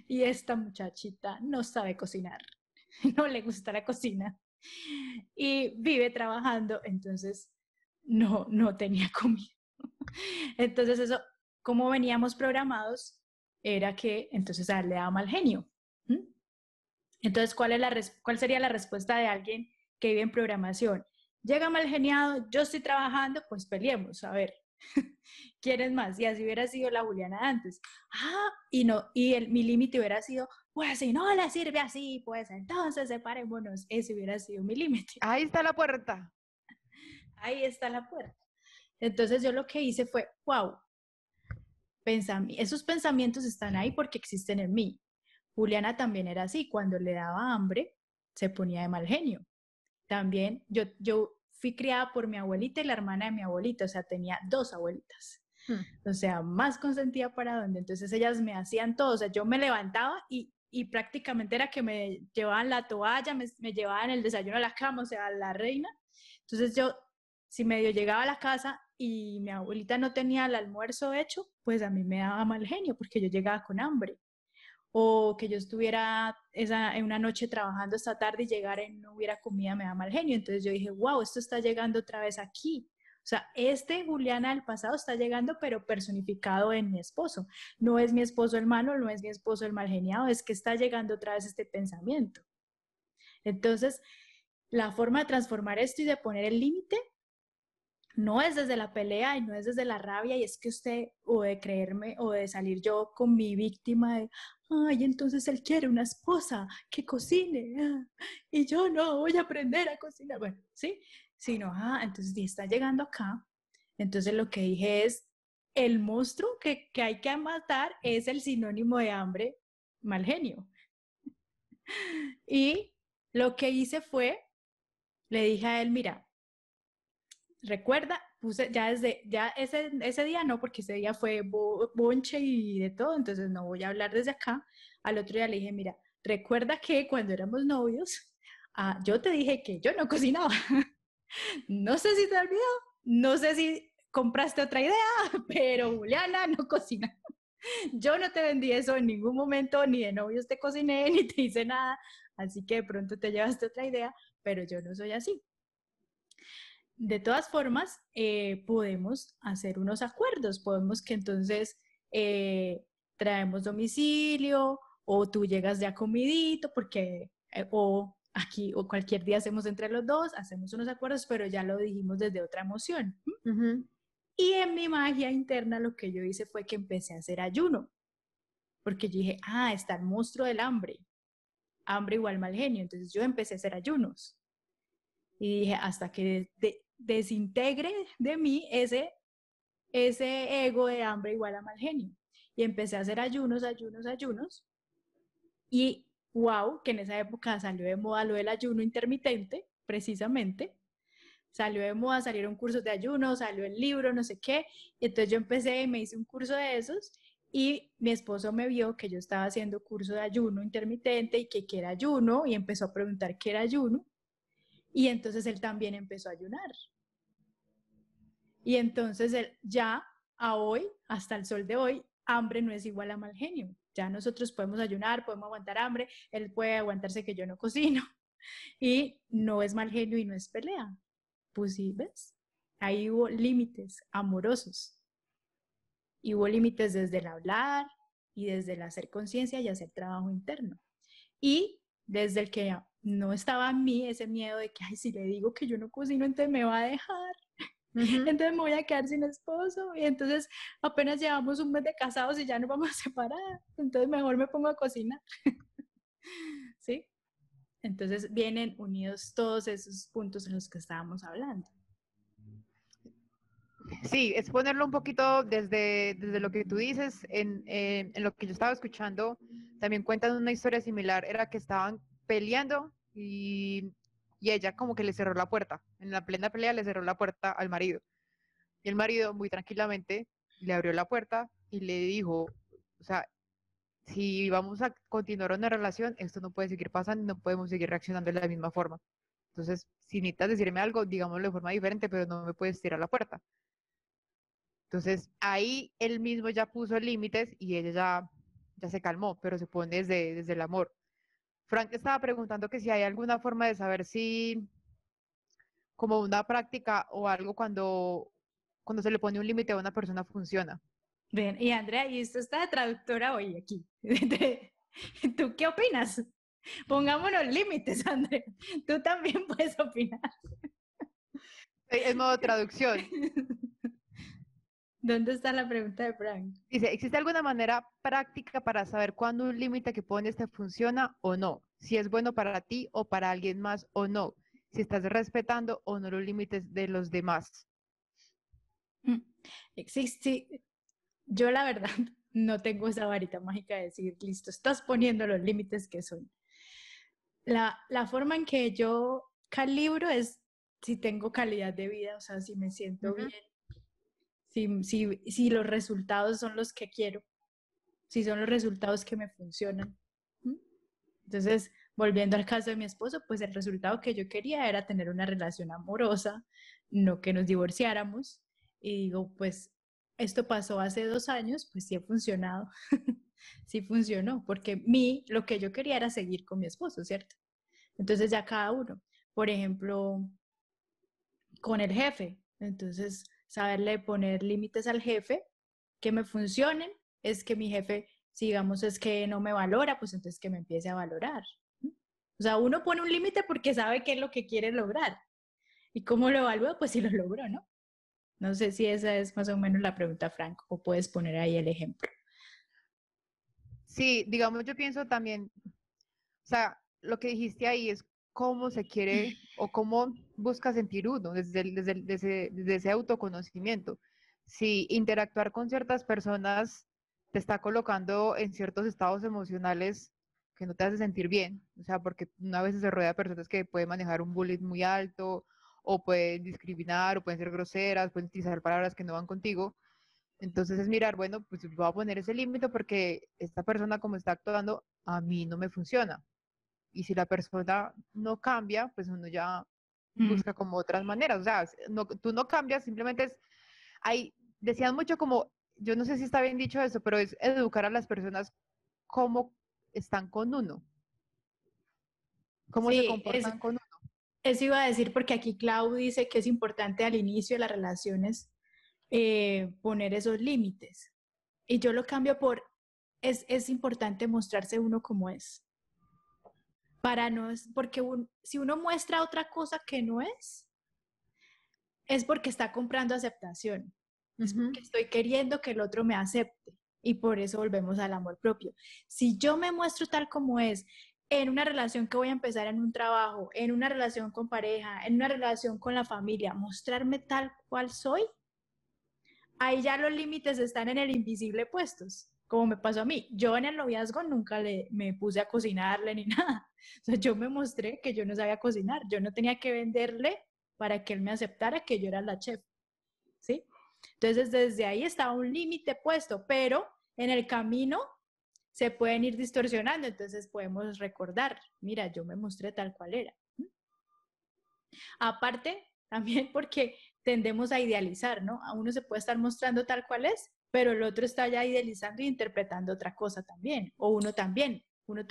Y esta muchachita no sabe cocinar, no le gusta la cocina y vive trabajando, entonces no, no tenía comida. Entonces eso, como veníamos programados, era que entonces a él le daba mal genio Entonces, ¿cuál, es la ¿cuál sería la respuesta de alguien que vive en programación? Llega mal geniado, yo estoy trabajando, pues peleemos, a ver, ¿quién más? Y así hubiera sido la Juliana antes. Ah, y no, y el, mi límite hubiera sido, pues si no le sirve así, pues entonces separémonos. Ese hubiera sido mi límite. Ahí está la puerta. Ahí está la puerta. Entonces yo lo que hice fue, wow, esos pensamientos están ahí porque existen en mí. Juliana también era así, cuando le daba hambre, se ponía de mal genio. También yo, yo fui criada por mi abuelita y la hermana de mi abuelita, o sea, tenía dos abuelitas. Hmm. O sea, más consentida para donde. Entonces ellas me hacían todo, o sea, yo me levantaba y, y prácticamente era que me llevaban la toalla, me, me, llevaban el desayuno a la cama, o sea, la reina. Entonces yo, si medio llegaba a la casa y mi abuelita no tenía el almuerzo hecho, pues a mí me daba mal genio porque yo llegaba con hambre. O que yo estuviera esa, en una noche trabajando esta tarde y llegara y no hubiera comida, me da mal genio. Entonces yo dije, wow, esto está llegando otra vez aquí. O sea, este Juliana del pasado está llegando, pero personificado en mi esposo. No es mi esposo el malo, no es mi esposo el mal geniado, es que está llegando otra vez este pensamiento. Entonces, la forma de transformar esto y de poner el límite no es desde la pelea y no es desde la rabia y es que usted o de creerme o de salir yo con mi víctima de, ay, entonces él quiere una esposa que cocine ah, y yo no voy a aprender a cocinar. Bueno, sí, sino, ah, entonces está llegando acá. Entonces lo que dije es, el monstruo que, que hay que matar es el sinónimo de hambre, mal genio. Y lo que hice fue, le dije a él, mira, recuerda, puse ya desde, ya ese, ese día no, porque ese día fue bonche y de todo, entonces no voy a hablar desde acá. Al otro día le dije, mira, recuerda que cuando éramos novios, ah, yo te dije que yo no cocinaba. no sé si te olvidó, no sé si compraste otra idea, pero Juliana no cocina. Yo no te vendí eso en ningún momento, ni de novios te cociné, ni te hice nada, así que de pronto te llevaste otra idea, pero yo no soy así. De todas formas, eh, podemos hacer unos acuerdos, podemos que entonces eh, traemos domicilio o tú llegas ya comidito porque eh, o aquí o cualquier día hacemos entre los dos, hacemos unos acuerdos, pero ya lo dijimos desde otra emoción. Y en mi magia interna lo que yo hice fue que empecé a hacer ayuno, porque yo dije, ah, está el monstruo del hambre, hambre igual mal genio, entonces yo empecé a hacer ayunos. Y dije, hasta que de, desintegre de mí ese, ese ego de hambre igual a mal genio. Y empecé a hacer ayunos, ayunos, ayunos. Y wow, que en esa época salió de moda lo del ayuno intermitente, precisamente. Salió de moda, salieron cursos de ayuno, salió el libro, no sé qué. Y entonces yo empecé y me hice un curso de esos y mi esposo me vio que yo estaba haciendo curso de ayuno intermitente y que qué era ayuno y empezó a preguntar qué era ayuno. Y entonces él también empezó a ayunar. Y entonces él ya a hoy, hasta el sol de hoy, hambre no es igual a mal genio. Ya nosotros podemos ayunar, podemos aguantar hambre, él puede aguantarse que yo no cocino. Y no es mal genio y no es pelea. Pues sí, ¿ves? Ahí hubo límites amorosos. Y hubo límites desde el hablar y desde el hacer conciencia y hacer trabajo interno. Y desde el que no estaba en mí ese miedo de que, ay, si le digo que yo no cocino, entonces me va a dejar. Entonces me voy a quedar sin esposo y entonces apenas llevamos un mes de casados y ya nos vamos a separar. Entonces mejor me pongo a cocinar. ¿Sí? Entonces vienen unidos todos esos puntos en los que estábamos hablando. Sí, es ponerlo un poquito desde, desde lo que tú dices, en, eh, en lo que yo estaba escuchando, también cuentan una historia similar, era que estaban peleando y, ella como que le cerró la puerta. En la plena pelea le cerró la puerta al marido. Y el marido muy tranquilamente le abrió la puerta y le dijo, o sea, si vamos a continuar una relación, esto no puede seguir pasando, no podemos seguir reaccionando de la misma forma. Entonces, si necesitas decirme algo, digámoslo de forma diferente, pero no me puedes tirar la puerta. Entonces, ahí él mismo ya puso límites y ella ya, ya se calmó, pero se pone desde, desde el amor. Frank estaba preguntando que si hay alguna forma de saber si como una práctica o algo cuando, cuando se le pone un límite a una persona funciona. Bien, y Andrea, y esto está de traductora hoy aquí. ¿Tú qué opinas? Pongámonos límites, Andrea. Tú también puedes opinar. Es modo traducción. ¿Dónde está la pregunta de Frank? Dice, ¿existe alguna manera práctica para saber cuándo un límite que pones te funciona o no? Si es bueno para ti o para alguien más o no. Si estás respetando o no los límites de los demás. Mm, existe. Yo la verdad no tengo esa varita mágica de decir, listo, estás poniendo los límites que son. La, la forma en que yo calibro es si tengo calidad de vida, o sea, si me siento bien, si, los resultados son los que quiero, si son los resultados que me funcionan. Entonces, volviendo al caso de mi esposo, pues el resultado que yo quería era tener una relación amorosa, no que nos divorciáramos. Y digo, pues esto pasó hace dos años, pues sí ha funcionado, sí funcionó, porque mí lo que yo quería era seguir con mi esposo, ¿cierto? Entonces ya cada uno, por ejemplo, con el jefe, entonces saberle poner límites al jefe que me funcionen, es que mi jefe, si digamos es que no me valora, pues entonces que me empiece a valorar. O sea, uno pone un límite porque sabe qué es lo que quiere lograr. ¿Y cómo lo evalúa? Pues si lo logró, ¿no? No sé si esa es más o menos la pregunta, Franco, o puedes poner ahí el ejemplo. Sí, digamos, yo pienso también, o sea, lo que dijiste ahí es cómo se quiere o cómo busca sentir uno desde, desde, desde, desde ese autoconocimiento. Si interactuar con ciertas personas te está colocando en ciertos estados emocionales que no te hace sentir bien, o sea, porque una vez se rodea de personas que pueden manejar un bullying muy alto o pueden discriminar o pueden ser groseras, pueden utilizar palabras que no van contigo. Entonces es mirar, bueno, pues voy a poner ese límite porque esta persona como está actuando a mí no me funciona. Y si la persona no cambia, pues uno ya mm. busca como otras maneras. O sea, no, tú no cambias, simplemente es, hay, decían mucho como, yo no sé si está bien dicho eso, pero es educar a las personas cómo están con uno. Cómo se comportan con uno. Eso iba a decir porque aquí Clau dice que es importante al inicio de las relaciones eh, poner esos límites. Y yo lo cambio por, es, es importante mostrarse uno como es para no es, porque si uno muestra otra cosa que no es, es porque está comprando aceptación, es porque estoy queriendo que el otro me acepte y por eso volvemos al amor propio. Si yo me muestro tal como es, en una relación que voy a empezar en un trabajo, en una relación con pareja, en una relación con la familia, mostrarme tal cual soy, ahí ya los límites están en el invisible puestos como me pasó a mí. Yo en el noviazgo nunca le, me puse a cocinarle ni nada. O sea, yo me mostré que yo no sabía cocinar. Yo no tenía que venderle para que él me aceptara que yo era la chef. ¿Sí? Entonces, desde ahí estaba un límite puesto, pero en el camino se pueden ir distorsionando. Entonces, podemos recordar, mira, yo me mostré tal cual era. Aparte, también porque tendemos a idealizar, ¿no? A uno se puede estar mostrando tal cual es, pero el otro está ya idealizando e interpretando otra cosa también, o uno también, uno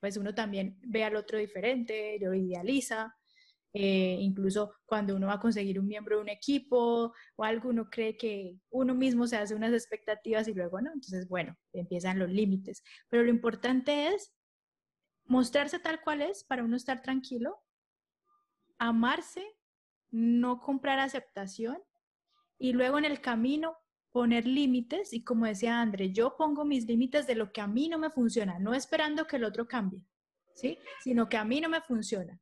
pues uno también ve al otro diferente, lo idealiza, eh, incluso cuando uno va a conseguir un miembro de un equipo o algo, uno cree que uno mismo se hace unas expectativas y luego no, entonces bueno, empiezan los límites, pero lo importante es mostrarse tal cual es para uno estar tranquilo, amarse, no comprar aceptación y luego en el camino poner límites y como decía André, yo pongo mis límites de lo que a mí no me funciona, no esperando que el otro cambie, ¿sí? Sino que a mí no me funciona.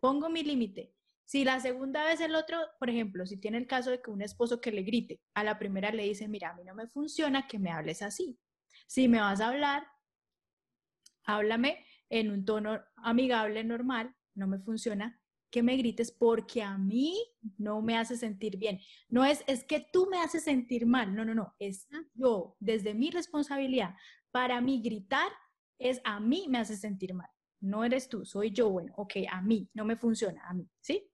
Pongo mi límite. Si la segunda vez el otro, por ejemplo, si tiene el caso de que un esposo que le grite, a la primera le dice, mira, a mí no me funciona que me hables así. Si me vas a hablar, háblame en un tono amigable, normal, no me funciona, que me grites porque a mí no me hace sentir bien. No es, es que tú me haces sentir mal. No, no, no. Es yo, desde mi responsabilidad. Para mí gritar es a mí me hace sentir mal. No eres tú, soy yo. Bueno, ok, a mí, no me funciona, a mí, ¿sí?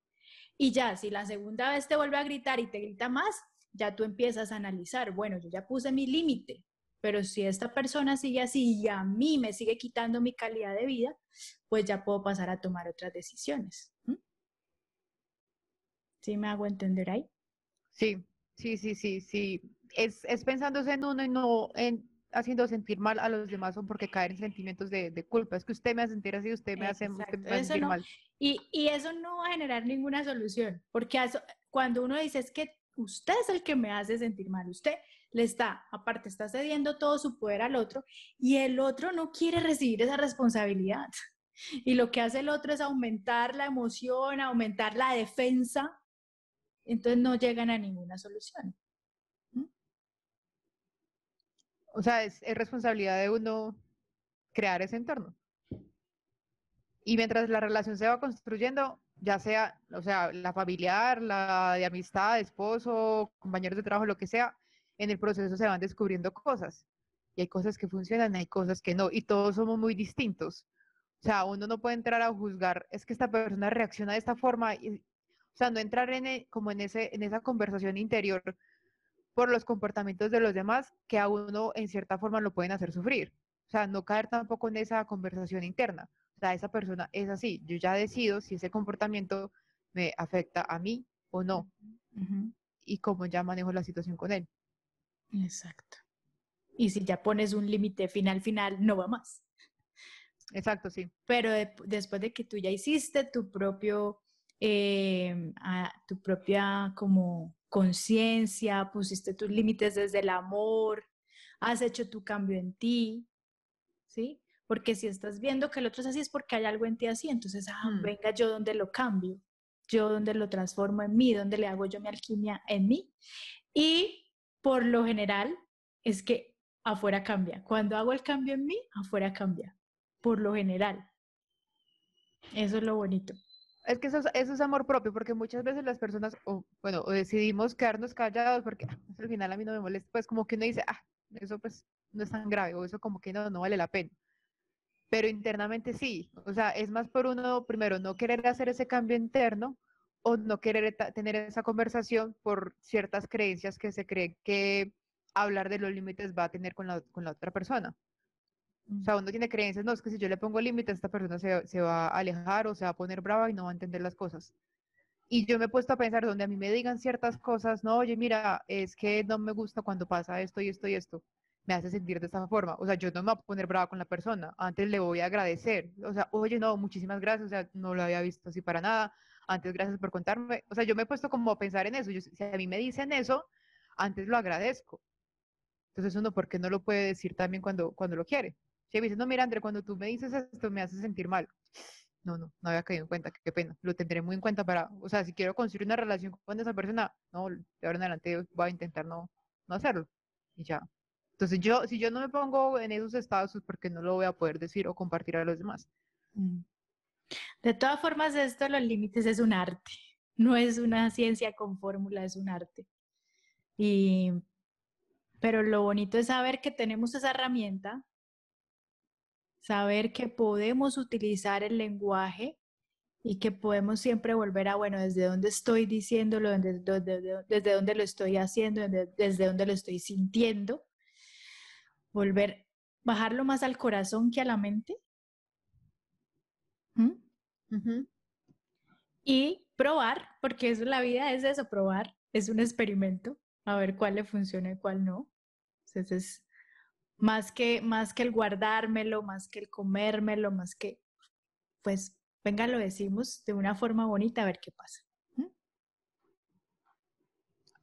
Y ya, si la segunda vez te vuelve a gritar y te grita más, ya tú empiezas a analizar, bueno, yo ya puse mi límite, pero si esta persona sigue así y a mí me sigue quitando mi calidad de vida, pues ya puedo pasar a tomar otras decisiones. ¿Sí me hago entender ahí? Sí, sí, sí, sí, sí. Es, es pensándose en uno y no en haciendo sentir mal a los demás son porque caer en sentimientos de, culpa. Es que usted me hace sentir así, usted me hace, sentir mal. Y, y, eso no va a generar ninguna solución, porque cuando uno dice es que usted es el que me hace sentir mal, usted le está, aparte está cediendo todo su poder al otro y el otro no quiere recibir esa responsabilidad. Y lo que hace el otro es aumentar la emoción, aumentar la defensa, entonces no llegan a ninguna solución. O sea, es, responsabilidad de uno crear ese entorno. Y mientras la relación se va construyendo, ya sea, o sea, la familiar, la de amistad, esposo, compañeros de trabajo, lo que sea, en el proceso se van descubriendo cosas. Y hay cosas que funcionan, hay cosas que no. Y todos somos muy distintos. O sea, uno no puede entrar a juzgar, es que esta persona reacciona de esta forma. Y, o sea, no entrar en, e, como en, ese, en esa conversación interior por los comportamientos de los demás que a uno en cierta forma lo pueden hacer sufrir. O sea, no caer tampoco en esa conversación interna. O sea, esa persona es así. Yo ya decido si ese comportamiento me afecta a mí o no. Y cómo ya manejo la situación con él. Exacto. Y si ya pones un límite final, final, no va más. Exacto, sí. Pero después de que tú ya hiciste tu propio, eh, tu propia como conciencia, pusiste tus límites desde el amor, has hecho tu cambio en ti, ¿sí? Porque si estás viendo que el otro es así es porque hay algo en ti así, entonces, ah, mm. venga, yo donde lo cambio, yo donde lo transformo en mí, donde le hago yo mi alquimia en mí. Y por lo general es que afuera cambia. Cuando hago el cambio en mí, afuera cambia. Por lo general. Eso es lo bonito. Es que eso es, amor propio, porque muchas veces las personas, o, bueno, o decidimos quedarnos callados porque ah, al final a mí no me molesta, pues como que uno dice, ah, eso pues no es tan grave, o eso como que no, no vale la pena. Pero internamente sí, o sea, es más por uno, primero, no querer hacer ese cambio interno, o no querer tener esa conversación por ciertas creencias que se creen que hablar de los límites va a tener con la, con la otra persona. O sea, uno tiene creencias, no, es que si yo le pongo límites, esta persona se, se, va a alejar o se va a poner brava y no va a entender las cosas. Y yo me he puesto a pensar, donde a mí me digan ciertas cosas, no, oye, mira, es que no me gusta cuando pasa esto y esto y esto, me hace sentir de esta forma. O sea, yo no me voy a poner brava con la persona, antes le voy a agradecer. O sea, oye, no, muchísimas gracias, o sea, no lo había visto así para nada antes gracias por contarme. O sea, yo me he puesto como a pensar en eso. si a mí me dicen eso, antes lo agradezco. Entonces uno, ¿por qué no lo puede decir también cuando, cuando lo quiere? Si me dicen, no, mira, André, cuando tú me dices esto me hace sentir mal. No, no, no había caído en cuenta, qué pena. Lo tendré muy en cuenta para, o sea, si quiero construir una relación con esa persona, no, de ahora en adelante voy a intentar no, no hacerlo. Y ya. Entonces yo, si yo no me pongo en esos estados, es porque no lo voy a poder decir o compartir a los demás. Mm. De todas formas, esto, los límites es un arte, no es una ciencia con fórmula, es un arte. Y, pero lo bonito es saber que tenemos esa herramienta, saber que podemos utilizar el lenguaje y que podemos siempre volver a, bueno, desde dónde estoy diciéndolo, desde, dónde lo estoy haciendo, desde, desde dónde lo estoy sintiendo, volver, bajarlo más al corazón que a la mente y probar, porque eso la vida es eso, probar, es un experimento, a ver cuál le funciona y cuál no. Entonces es más que, más que el guardármelo, más que el comérmelo, más que, pues, venga, lo decimos de una forma bonita a ver qué pasa.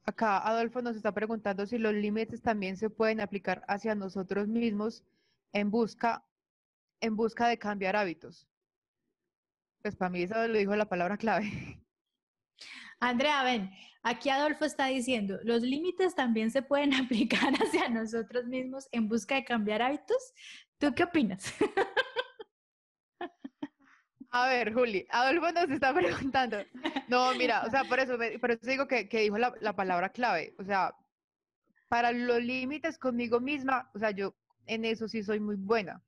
Acá Adolfo nos está preguntando si los límites también se pueden aplicar hacia nosotros mismos en busca, en busca de cambiar hábitos. Pues para mí eso lo dijo la palabra clave. Andrea, ven, aquí Adolfo está diciendo, los límites también se pueden aplicar hacia nosotros mismos en busca de cambiar hábitos. ¿Tú qué opinas? A ver, Juli, Adolfo nos está preguntando. No, mira, o sea, por eso, por eso digo que, que dijo la, la, palabra clave. O sea, para los límites conmigo misma, o sea, yo en eso sí soy muy buena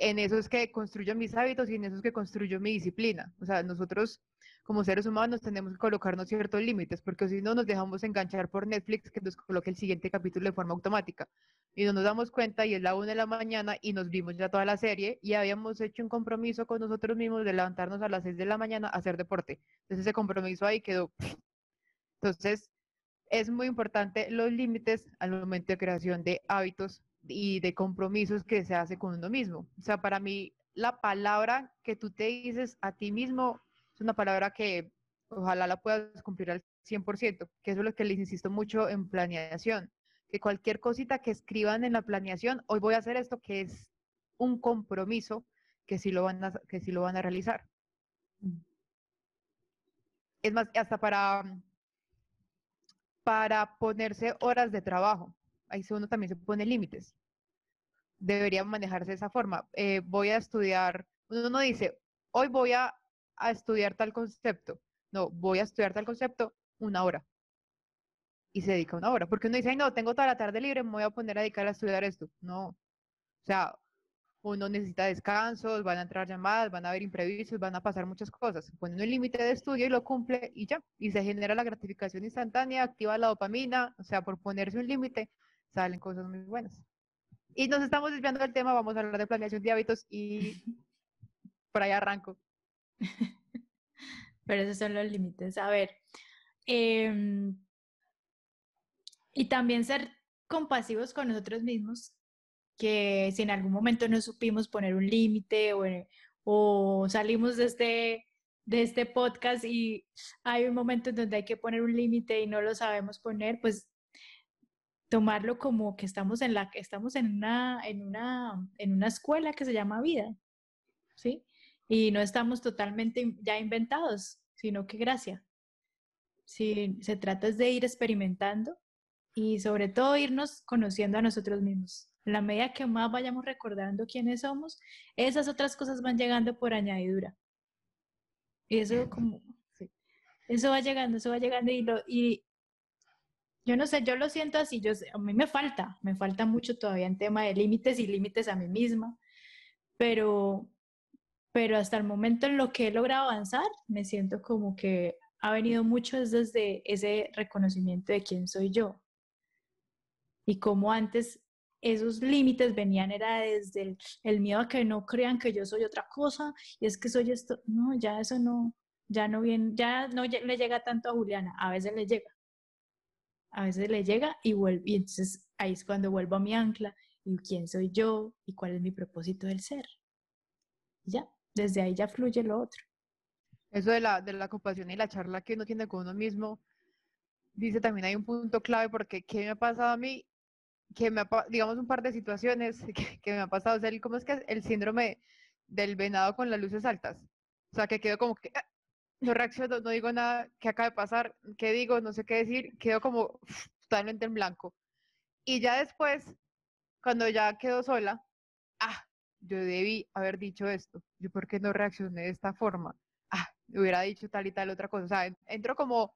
en eso es que construyo mis hábitos y en eso es que construyo mi disciplina. O sea, nosotros como seres humanos tenemos que colocarnos ciertos límites, porque si no nos dejamos enganchar por Netflix que nos coloque el siguiente capítulo de forma automática. Y no nos damos cuenta y es la una de la mañana y nos vimos ya toda la serie y habíamos hecho un compromiso con nosotros mismos de levantarnos a las seis de la mañana a hacer deporte. Entonces ese compromiso ahí quedó. Entonces es muy importante los límites al momento de creación de hábitos y de compromisos que se hace con uno mismo. O sea, para mí la palabra que tú te dices a ti mismo es una palabra que ojalá la puedas cumplir al 100%, que eso es lo que les insisto mucho en planeación, que cualquier cosita que escriban en la planeación, hoy voy a hacer esto, que es un compromiso que sí lo van a, que sí lo van a realizar. Es más, hasta para, para ponerse horas de trabajo. Ahí uno también se pone límites. Debería manejarse de esa forma. Eh, voy a estudiar, uno no dice, hoy voy a, a estudiar tal concepto. No, voy a estudiar tal concepto una hora. Y se dedica una hora. Porque uno dice, no, tengo toda la tarde libre, me voy a poner a dedicar a estudiar esto. No. O sea, uno necesita descansos, van a entrar llamadas, van a haber imprevistos, van a pasar muchas cosas. Pone un límite de estudio y lo cumple y ya. Y se genera la gratificación instantánea, activa la dopamina. O sea, por ponerse un límite, salen cosas muy buenas. Y nos estamos desviando del tema, vamos a hablar de planeación de hábitos y por ahí arranco. Pero esos son los límites. A ver, em, y también ser compasivos con nosotros mismos, que si en algún momento no supimos poner un límite o, o, salimos de este, de este podcast y hay un momento en donde hay que poner un límite y no lo sabemos poner, pues tomarlo como que estamos en la estamos en una en una en una escuela que se llama vida, ¿sí? Y no estamos totalmente ya inventados, sino que gracia. Si se trata de ir experimentando y sobre todo irnos conociendo a nosotros mismos. La medida que más vayamos recordando quiénes somos, esas otras cosas van llegando por añadidura. Y eso como, eso va llegando, eso va llegando y, lo, y yo no sé, yo lo siento así, yo a mí me falta, me falta mucho todavía en tema de límites y límites a mí misma, pero, pero hasta el momento en lo que he logrado avanzar, me siento como que ha venido mucho desde ese reconocimiento de quién soy yo. Y como antes esos límites venían era desde el, miedo a que no crean que yo soy otra cosa y es que soy esto, no, ya eso no, ya no viene, ya no le llega tanto a Juliana, a veces le llega, a veces le llega y vuelve, y entonces ahí es cuando vuelvo a mi ancla y quién soy yo y cuál es mi propósito del ser. Ya, desde ahí ya fluye lo otro. Eso de la, de la compasión y la charla que uno tiene con uno mismo, dice también hay un punto clave porque ¿qué me ha pasado a mí? Que me ha, digamos, un par de situaciones que, me ha pasado, o sea, ¿cómo es que el síndrome del venado con las luces altas? O sea, que quedo como que, ah, no reacciono, no digo nada, ¿qué acaba de pasar? ¿Qué digo? No sé qué decir, quedo como totalmente en blanco. Y ya después, cuando ya quedo sola, ah, yo debí haber dicho esto, yo por qué no reaccioné de esta forma, ah, hubiera dicho tal y tal otra cosa, o sea, entro como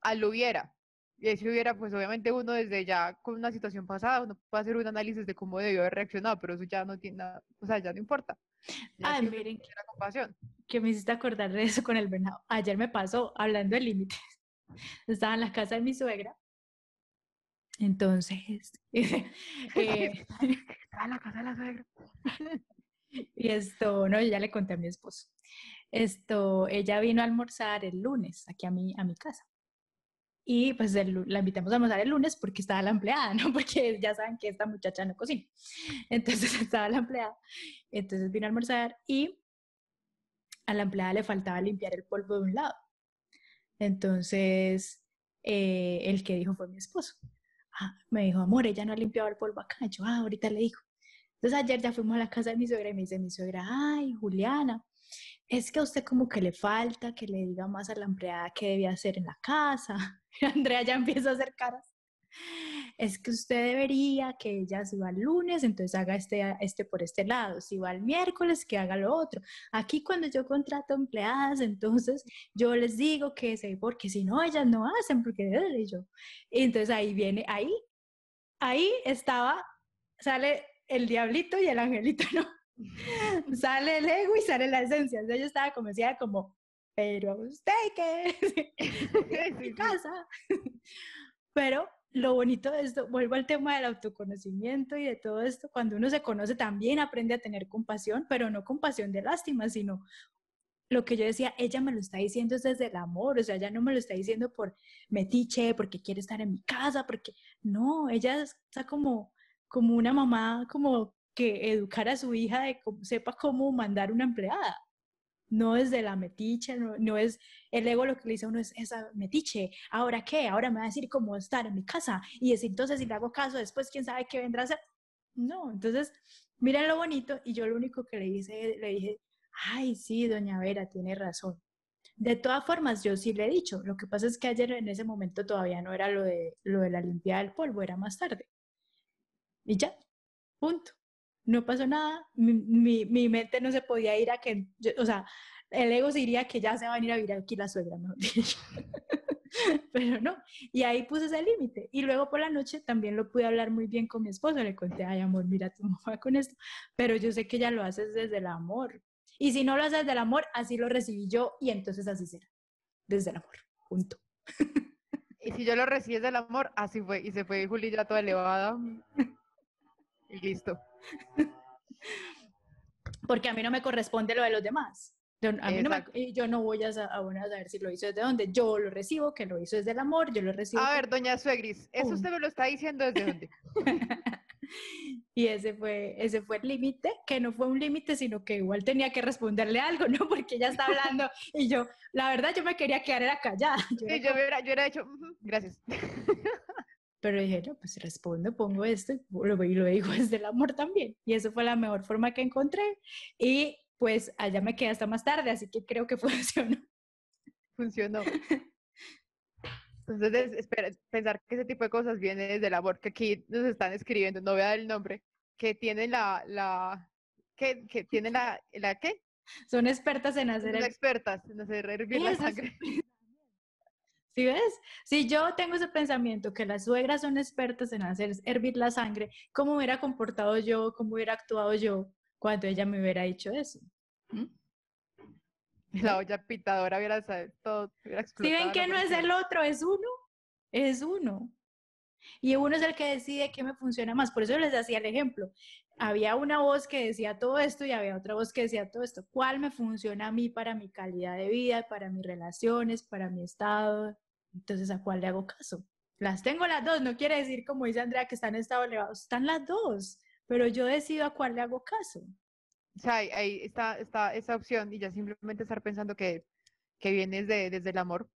al hubiera, y si hubiera, pues obviamente uno desde ya con una situación pasada, uno puede hacer un análisis de cómo debió haber reaccionado, pero eso ya no tiene nada, o sea, ya no importa. Ah, miren, compasión. que me hiciste acordar de eso con el venado. Ayer me pasó hablando de límites. Estaba en la casa de mi suegra. Entonces, eh, estaba en la casa de la suegra. y esto, no, ya le conté a mi esposo. Esto, ella vino a almorzar el lunes aquí a mi, a mi casa. Y pues la invitamos a almorzar el lunes porque estaba la empleada, ¿no? Porque ya saben que esta muchacha no cocina. Entonces estaba la empleada. Entonces vino a almorzar y a la empleada le faltaba limpiar el polvo de un lado. Entonces eh, el que dijo fue mi esposo. Ah, me dijo, amor, ella no ha limpiado el polvo acá. yo, ah, ahorita le digo. Entonces ayer ya fuimos a la casa de mi suegra y me dice mi suegra, ay, Juliana, es que a usted como que le falta que le diga más a la empleada qué debía hacer en la casa. Andrea ya empieza a hacer caras. Es que usted debería que ella si va el lunes, entonces haga este, este por este lado. Si va el miércoles, que haga lo otro. Aquí cuando yo contrato empleadas, entonces yo les digo que sé, porque si no, ellas no hacen, porque yo. Y entonces ahí viene, ahí, ahí estaba, sale el diablito y el angelito, ¿no? Sale el ego y sale la esencia. Entonces yo estaba decía, como, pero usted qué en mi casa. pero lo bonito de esto, vuelvo al tema del autoconocimiento y de todo esto, cuando uno se conoce también aprende a tener compasión, pero no compasión de lástima, sino lo que yo decía, ella me lo está diciendo desde el amor, o sea, ella no me lo está diciendo por metiche, porque quiere estar en mi casa, porque no, ella está como como una mamá como que educar a su hija de que sepa cómo mandar una empleada. No es de la metiche, no, es el ego lo que le dice a uno es esa metiche. ¿Ahora qué? Ahora me va a decir cómo estar en mi casa. Y decir, entonces, si le hago caso, después quién sabe qué vendrá a hacer. No, entonces, miren lo bonito. Y yo lo único que le, hice, le dije, ay, sí, doña Vera, tiene razón. De todas formas, yo sí le he dicho. Lo que pasa es que ayer en ese momento todavía no era lo de, lo de la limpieza del polvo, era más tarde. Y ya, punto no pasó nada, mi, mi, mente no se podía ir a que, o sea, el ego se iría que ya se va a venir a vivir aquí la suegra, ¿no? Pero no, y ahí puse ese límite. Y luego por la noche también lo pude hablar muy bien con mi esposo, le conté, ay amor, mira tu mamá con esto, pero yo sé que ya lo haces desde el amor. Y si no lo haces desde el amor, así lo recibí yo y entonces así será, desde el amor, punto. Y si yo lo recibí desde el amor, así fue, y se fue Juli ya toda elevada. Y listo. Porque a mí no me corresponde lo de los demás. Yo, a mí no yo no voy a, a, saber si lo hizo desde dónde. Yo lo recibo, que lo hizo desde el amor, yo lo recibo. A ver, doña Suegris, ¿eso usted me lo está diciendo desde dónde? y ese fue, ese fue el límite, que no fue un límite, sino que igual tenía que responderle algo, ¿no? Porque ella está hablando y yo, la verdad, yo me quería quedar era callada. Yo, sí, yo, hubiera, yo hecho, gracias. Pero dije, no, pues respondo, pongo esto y lo, y lo digo desde el amor también. Y eso fue la mejor forma que encontré. Y pues allá me quedé hasta más tarde, así que creo que funcionó. Funcionó. Entonces, espera, pensar que ese tipo de cosas viene desde el amor, que aquí nos están escribiendo, no voy a dar el nombre, que tienen la, la, que, que tienen la, la, ¿qué? Son expertas en hacer... Son expertas en hacer hervir la sangre. ¿Sí ves? Si yo tengo ese pensamiento que las suegras son expertas en hacer hervir la sangre, ¿cómo hubiera comportado yo, cómo hubiera actuado yo cuando ella me hubiera dicho eso? ¿Mm? La olla pitadora hubiera todo, hubiera explotado. Si ven que no es el otro, es uno, es uno. Y uno es el que decide qué me funciona más. Por eso les hacía el ejemplo. Había una voz que decía todo esto y había otra voz que decía todo esto. ¿Cuál me funciona a mí para mi calidad de vida, para mis relaciones, para mi estado entonces, ¿a cuál le hago caso? Las tengo las dos, no quiere decir, como dice Andrea, que están en estado elevado, están las dos, pero yo decido a cuál le hago caso. O sea, ahí está, está esa opción y ya simplemente estar pensando que, que vienes de, desde el amor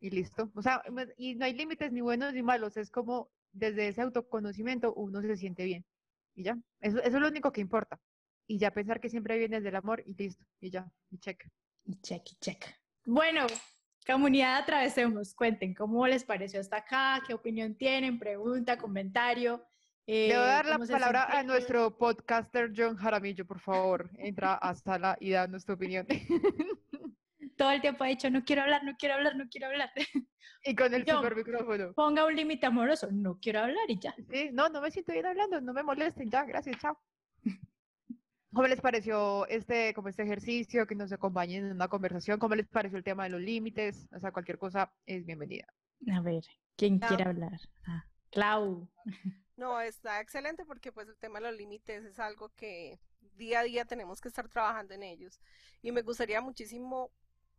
y listo. O sea, y no hay límites ni buenos ni malos, es como desde ese autoconocimiento uno se siente bien y ya. Eso, eso es lo único que importa. Y ya pensar que siempre vienes del amor y listo, y ya, y check. Y check, y check. Bueno, Comunidad Atravesemos, cuenten cómo les pareció hasta acá, qué opinión tienen, pregunta, comentario. Eh, Le voy a dar la palabra a nuestro podcaster John Jaramillo, por favor. Entra a sala y da nuestra opinión. Todo el tiempo ha dicho, no quiero hablar, no quiero hablar, no quiero hablar. Y con el super micrófono. Ponga un límite amoroso, no quiero hablar y ya. Sí, no, no me siento bien hablando, no me molesten, ya, gracias, chao. ¿Cómo les pareció este, como este ejercicio, que nos acompañen en una conversación? ¿Cómo les pareció el tema de los límites? O sea, cualquier cosa es bienvenida. A ver, ¿quién quiere hablar? Ah, Clau. No, está excelente porque pues el tema de los límites es algo que día a día tenemos que estar trabajando en ellos. Y me gustaría muchísimo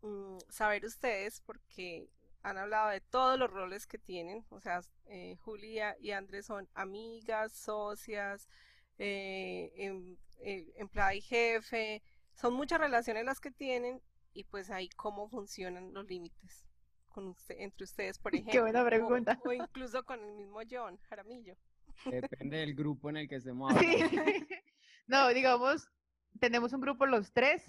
mm, saber ustedes, porque han hablado de todos los roles que tienen, o sea, eh, Julia y Andrés son amigas, socias, eh, em, eh, empleada y jefe, son muchas relaciones las que tienen y pues ahí cómo funcionan los límites con usted, entre ustedes, por ejemplo. Qué buena pregunta. O, incluso con el mismo John Jaramillo. Depende del grupo en el que estemos. Sí. No, digamos, tenemos un grupo los tres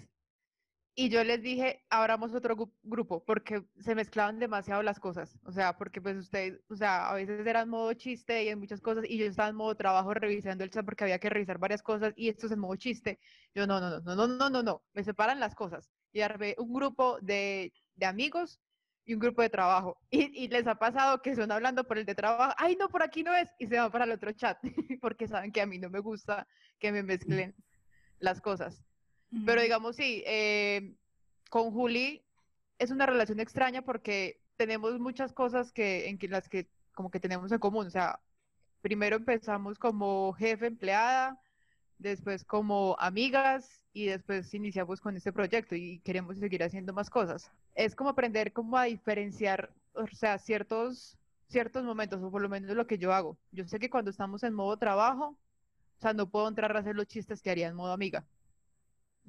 y yo les dije, abramos otro grupo, porque se mezclaban demasiado las cosas. O sea, porque pues ustedes, o sea, a veces eran modo chiste y en muchas cosas, y yo estaba en modo trabajo revisando el chat porque había que revisar varias cosas, y esto es en modo chiste. Yo, no, no, no, no, no, no, no, no, me separan las cosas. Y armé un grupo de, de amigos y un grupo de trabajo. Y, y, les ha pasado que son hablando por el de trabajo, ay, no, por aquí no es, y se van para el otro chat, porque saben que a mí no me gusta que me mezclen las cosas. Pero digamos, sí, eh, con Juli es una relación extraña porque tenemos muchas cosas que, en las que como que tenemos en común. O sea, primero empezamos como jefe empleada, después como amigas y después iniciamos con este proyecto y queremos seguir haciendo más cosas. Es como aprender cómo a diferenciar, o sea, ciertos ciertos momentos, o por lo menos lo que yo hago. Yo sé que cuando estamos en modo trabajo, o sea, no puedo entrar a hacer los chistes que haría en modo amiga.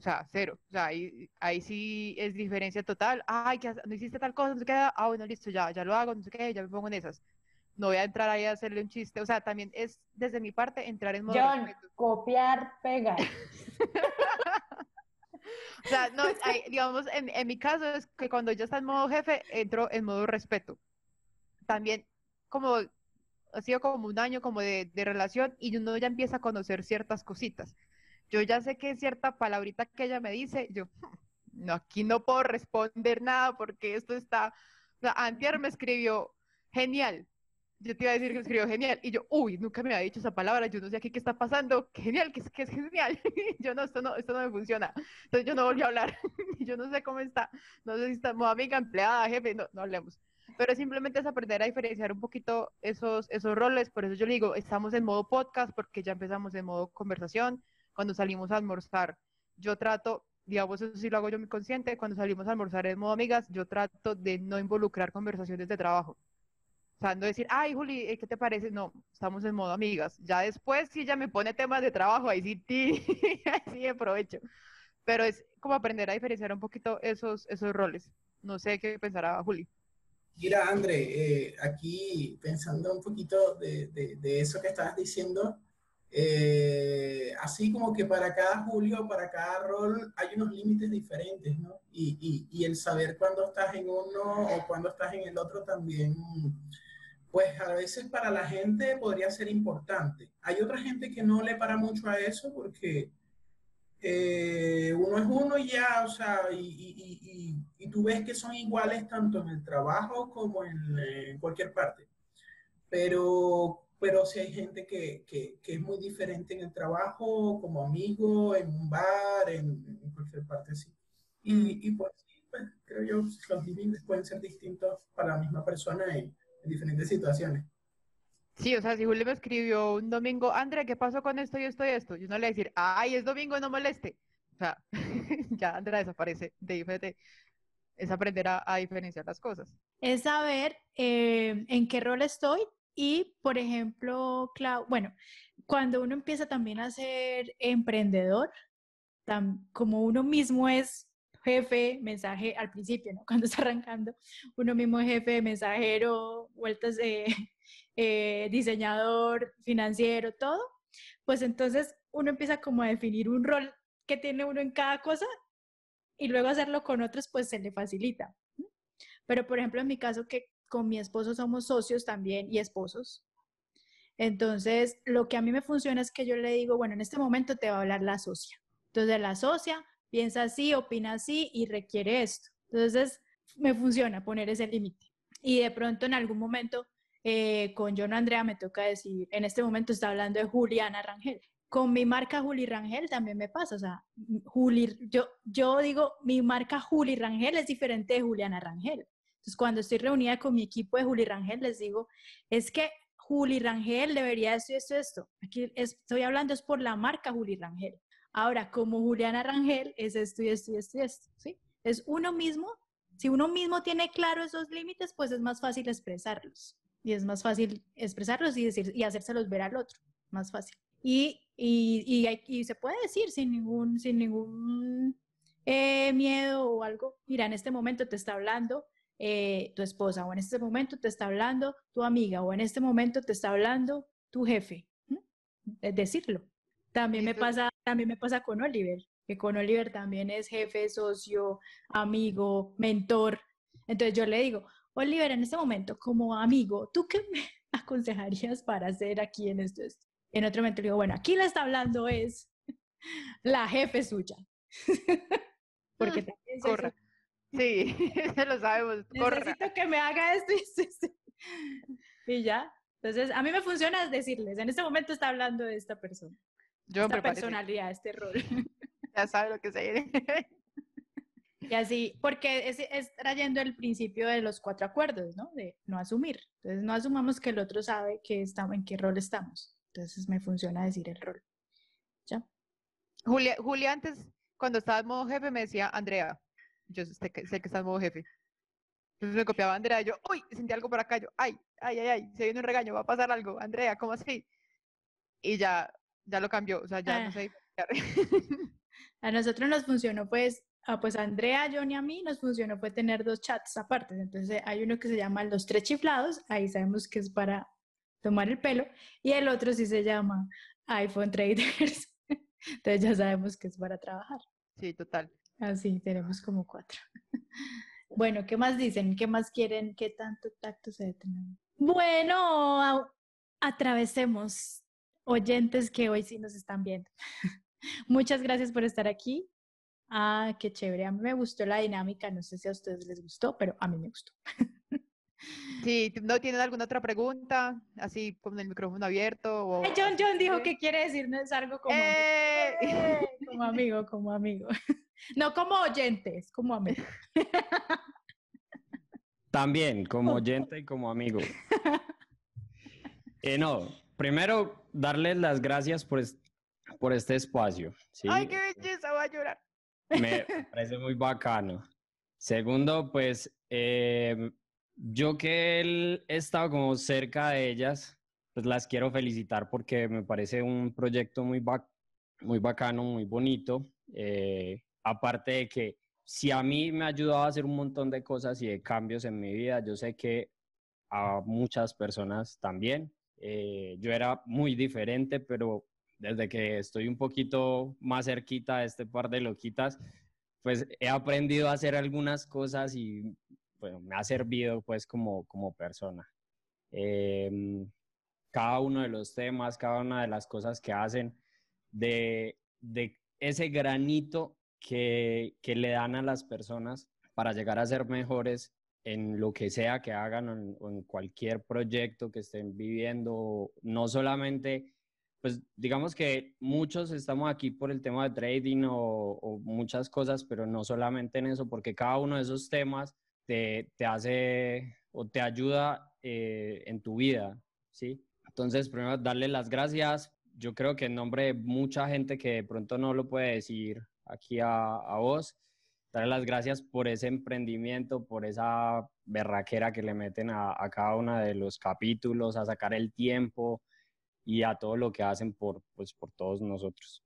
O sea, cero. O sea, ahí, ahí sí es diferencia total. Ay, que no hiciste tal cosa, no sé qué. Ah, bueno, listo, ya, ya lo hago, no sé qué, ya me pongo en esas. No voy a entrar ahí a hacerle un chiste. O sea, también es desde mi parte entrar en modo John, copiar, pegar. o sea, no, digamos, en, en mi caso es que cuando yo está en modo jefe, entro en modo respeto. También, como ha sido como un año como de, de relación y uno ya empieza a conocer ciertas cositas yo ya sé que cierta palabrita que ella me dice, yo, no, aquí no puedo responder nada porque esto está, o sea, Antier me escribió, genial, yo te iba a decir que escribió genial, y yo, uy, nunca me había dicho esa palabra, yo no sé aquí qué está pasando, genial, que es, que es genial, yo no, esto no, esto no me funciona, entonces yo no volví a hablar, yo no sé cómo está, no sé si estamos amiga, empleada, jefe, no, no hablemos, pero simplemente es aprender a diferenciar un poquito esos, esos roles, por eso yo le digo, estamos en modo podcast, porque ya empezamos en modo conversación, cuando salimos a almorzar, yo trato, digamos, eso sí lo hago yo muy consciente, cuando salimos a almorzar en modo amigas, yo trato de no involucrar conversaciones de trabajo. O sea, no decir, ay, Juli, eh, ¿qué te parece? No, estamos en modo amigas. Ya después, si ella me pone temas de trabajo, ahí sí, ti, ahí sí aprovecho. Pero es como aprender a diferenciar un poquito esos, esos roles. No sé qué pensará Juli. Mira, André, eh, aquí pensando un poquito de, de, de, eso que estabas diciendo, eh, así como que para cada Julio, para cada rol, hay unos límites diferentes, ¿no? Y, el saber cuándo estás en uno o cuándo estás en el otro también, pues a veces para la gente podría ser importante. Hay otra gente que no le para mucho a eso porque eh, uno es uno y ya, o sea, y, y, tú ves que son iguales tanto en el trabajo como en, en cualquier parte. Pero pero si hay gente que, que, que, es muy diferente en el trabajo, como amigo, en un bar, en, cualquier parte así. Y, y pues, pues, creo yo, los límites pueden ser distintos para la misma persona en, en, diferentes situaciones. Sí, o sea, si Julio me escribió un domingo, Andrea, ¿qué pasó con esto y esto y esto? Yo no le voy a decir, ay, es domingo, no moleste. O sea, ya Andrea desaparece de diferente. Es aprender a, a diferenciar las cosas. Es saber eh, en qué rol estoy y, por ejemplo, Clau, bueno, cuando uno empieza también a ser emprendedor, como uno mismo es jefe, mensaje al principio, ¿no? Cuando está arrancando, uno mismo es jefe, mensajero, vueltas de eh, diseñador, financiero, todo, pues entonces uno empieza como a definir un rol que tiene uno en cada cosa y luego hacerlo con otros, pues se le facilita. Pero, por ejemplo, en mi caso, que con mi esposo somos socios también y esposos. Entonces, lo que a mí me funciona es que yo le digo, bueno, en este momento te va a hablar la socia. Entonces, la socia piensa así, opina así y requiere esto. Entonces, me funciona poner ese límite. Y de pronto, en algún momento, eh, con John Andrea me toca decir, en este momento está hablando de Juliana Rangel. Con mi marca Juli Rangel también me pasa, o sea, Juli, yo, yo digo, mi marca Juli Rangel es diferente de Juliana Rangel. Entonces, cuando estoy reunida con mi equipo de Juli Rangel, les digo, es que Juli Rangel debería esto, esto, esto. Aquí estoy hablando es por la marca Juli Rangel. Ahora, como Juliana Rangel, es esto y esto y esto y esto, ¿sí? Es uno mismo. Si uno mismo tiene claro esos límites, pues es más fácil expresarlos. Y es más fácil expresarlos y, decir, y hacérselos ver al otro. Más fácil. Y, y, y, se puede decir sin ningún, sin ningún eh, miedo o algo. Mira, en este momento te está hablando eh, tu esposa o en este momento te está hablando tu amiga o en este momento te está hablando tu jefe. Es decirlo. También me, pasa, también me pasa con Oliver, que con Oliver también es jefe, socio, amigo, mentor. Entonces yo le digo, Oliver, en este momento, como amigo, ¿tú qué me aconsejarías para hacer aquí en esto? En otro momento le digo, bueno, aquí le está hablando es la jefe suya. Porque también soy Sí, se lo sabemos. Necesito que me haga esto y, ya. Entonces, a mí me funciona decirles, en este momento está hablando de esta persona. Yo esta personalidad, este rol. Ya sabe lo que se viene. Y así, porque es, es, trayendo el principio de los cuatro acuerdos, ¿no? De no asumir. Entonces, no asumamos que el otro sabe que estamos, en qué rol estamos. Entonces, me funciona decir el rol. ¿Ya? Julia, Julia antes, cuando estaba en modo jefe, me decía, Andrea, yo sé que, sé que estás modo jefe. Entonces me copiaba Andrea, y yo, uy, sentí algo por acá, yo, ay, ay, ay, ay, se viene un regaño, va a pasar algo, Andrea, ¿cómo así? Y ya, ya lo cambió, o sea, ya no ah. sé. a nosotros nos funcionó, pues, ah, pues a Andrea, a John y a mí nos funcionó fue tener dos chats aparte. Entonces hay uno que se llama Los Tres Chiflados, ahí sabemos que es para tomar el pelo, y el otro sí se llama iPhone Traders. Entonces ya sabemos que es para trabajar. Sí, total. Así, tenemos como cuatro. Bueno, ¿qué más dicen? ¿Qué más quieren? ¿Qué tanto tacto se debe tener? Bueno, atravesemos oyentes que hoy sí nos están viendo. Muchas gracias por estar aquí. Ah, qué chévere. A mí me gustó la dinámica. No sé si a ustedes les gustó, pero a mí me gustó. Sí, ¿no tienen alguna otra pregunta? Así con el micrófono abierto. O... John John dijo que quiere decirnos algo como, ¡Eh! amigo. como amigo, como amigo. No como oyentes, como amigo. También, como oyente y como amigo. Eh, no, primero, darles las gracias por, por este espacio. ¡Ay, qué belleza! Voy a llorar. Me parece muy bacano. Segundo, pues, eh, yo que él he estado como cerca de ellas, pues las quiero felicitar porque me parece un proyecto muy, muy bacano, muy bonito. Eh, aparte de que si a mí me ha ayudado a hacer un montón de cosas y de cambios en mi vida, yo sé que a muchas personas también. Eh, yo era muy diferente, pero desde que estoy un poquito más cerquita de este par de loquitas, pues he aprendido a hacer algunas cosas y bueno, me ha servido pues como, como persona. Em, cada uno de los temas, cada una de las cosas que hacen, de, de ese granito que, que, le dan a las personas para llegar a ser mejores en lo que sea que hagan o en, cualquier proyecto que estén viviendo, no solamente, pues digamos que muchos estamos aquí por el tema de trading o, o muchas cosas, pero no solamente en eso, porque cada uno de esos temas te, hace o te ayuda eh, en tu vida, ¿sí? Entonces, primero, darle las gracias. Yo creo que en nombre de mucha gente que de pronto no lo puede decir aquí a, a vos, darle las gracias por ese emprendimiento, por esa berraquera que le meten a, a, cada uno de los capítulos, a sacar el tiempo y a todo lo que hacen por, pues, por todos nosotros.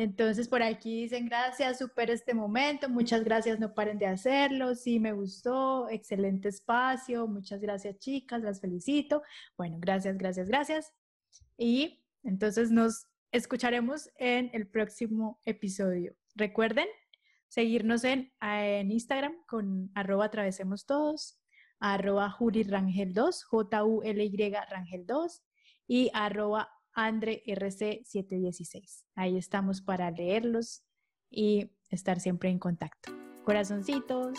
Entonces por aquí dicen gracias, super este momento, muchas gracias, no paren de hacerlo, sí me gustó, excelente espacio, muchas gracias chicas, las felicito. Bueno, gracias, gracias, gracias. Y entonces nos escucharemos en el próximo episodio. Recuerden seguirnos en, en Instagram con arroba atravesemos todos, arroba jurirangel 2, J-U-L-Y Rangel 2 y arroba Andre RC716. Ahí estamos para leerlos y estar siempre en contacto. Corazoncitos.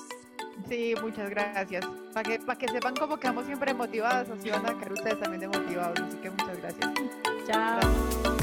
Sí, muchas gracias. Para que, para que sepan cómo quedamos siempre motivadas, así van a quedar ustedes también de motivados. Así que muchas gracias. Chao.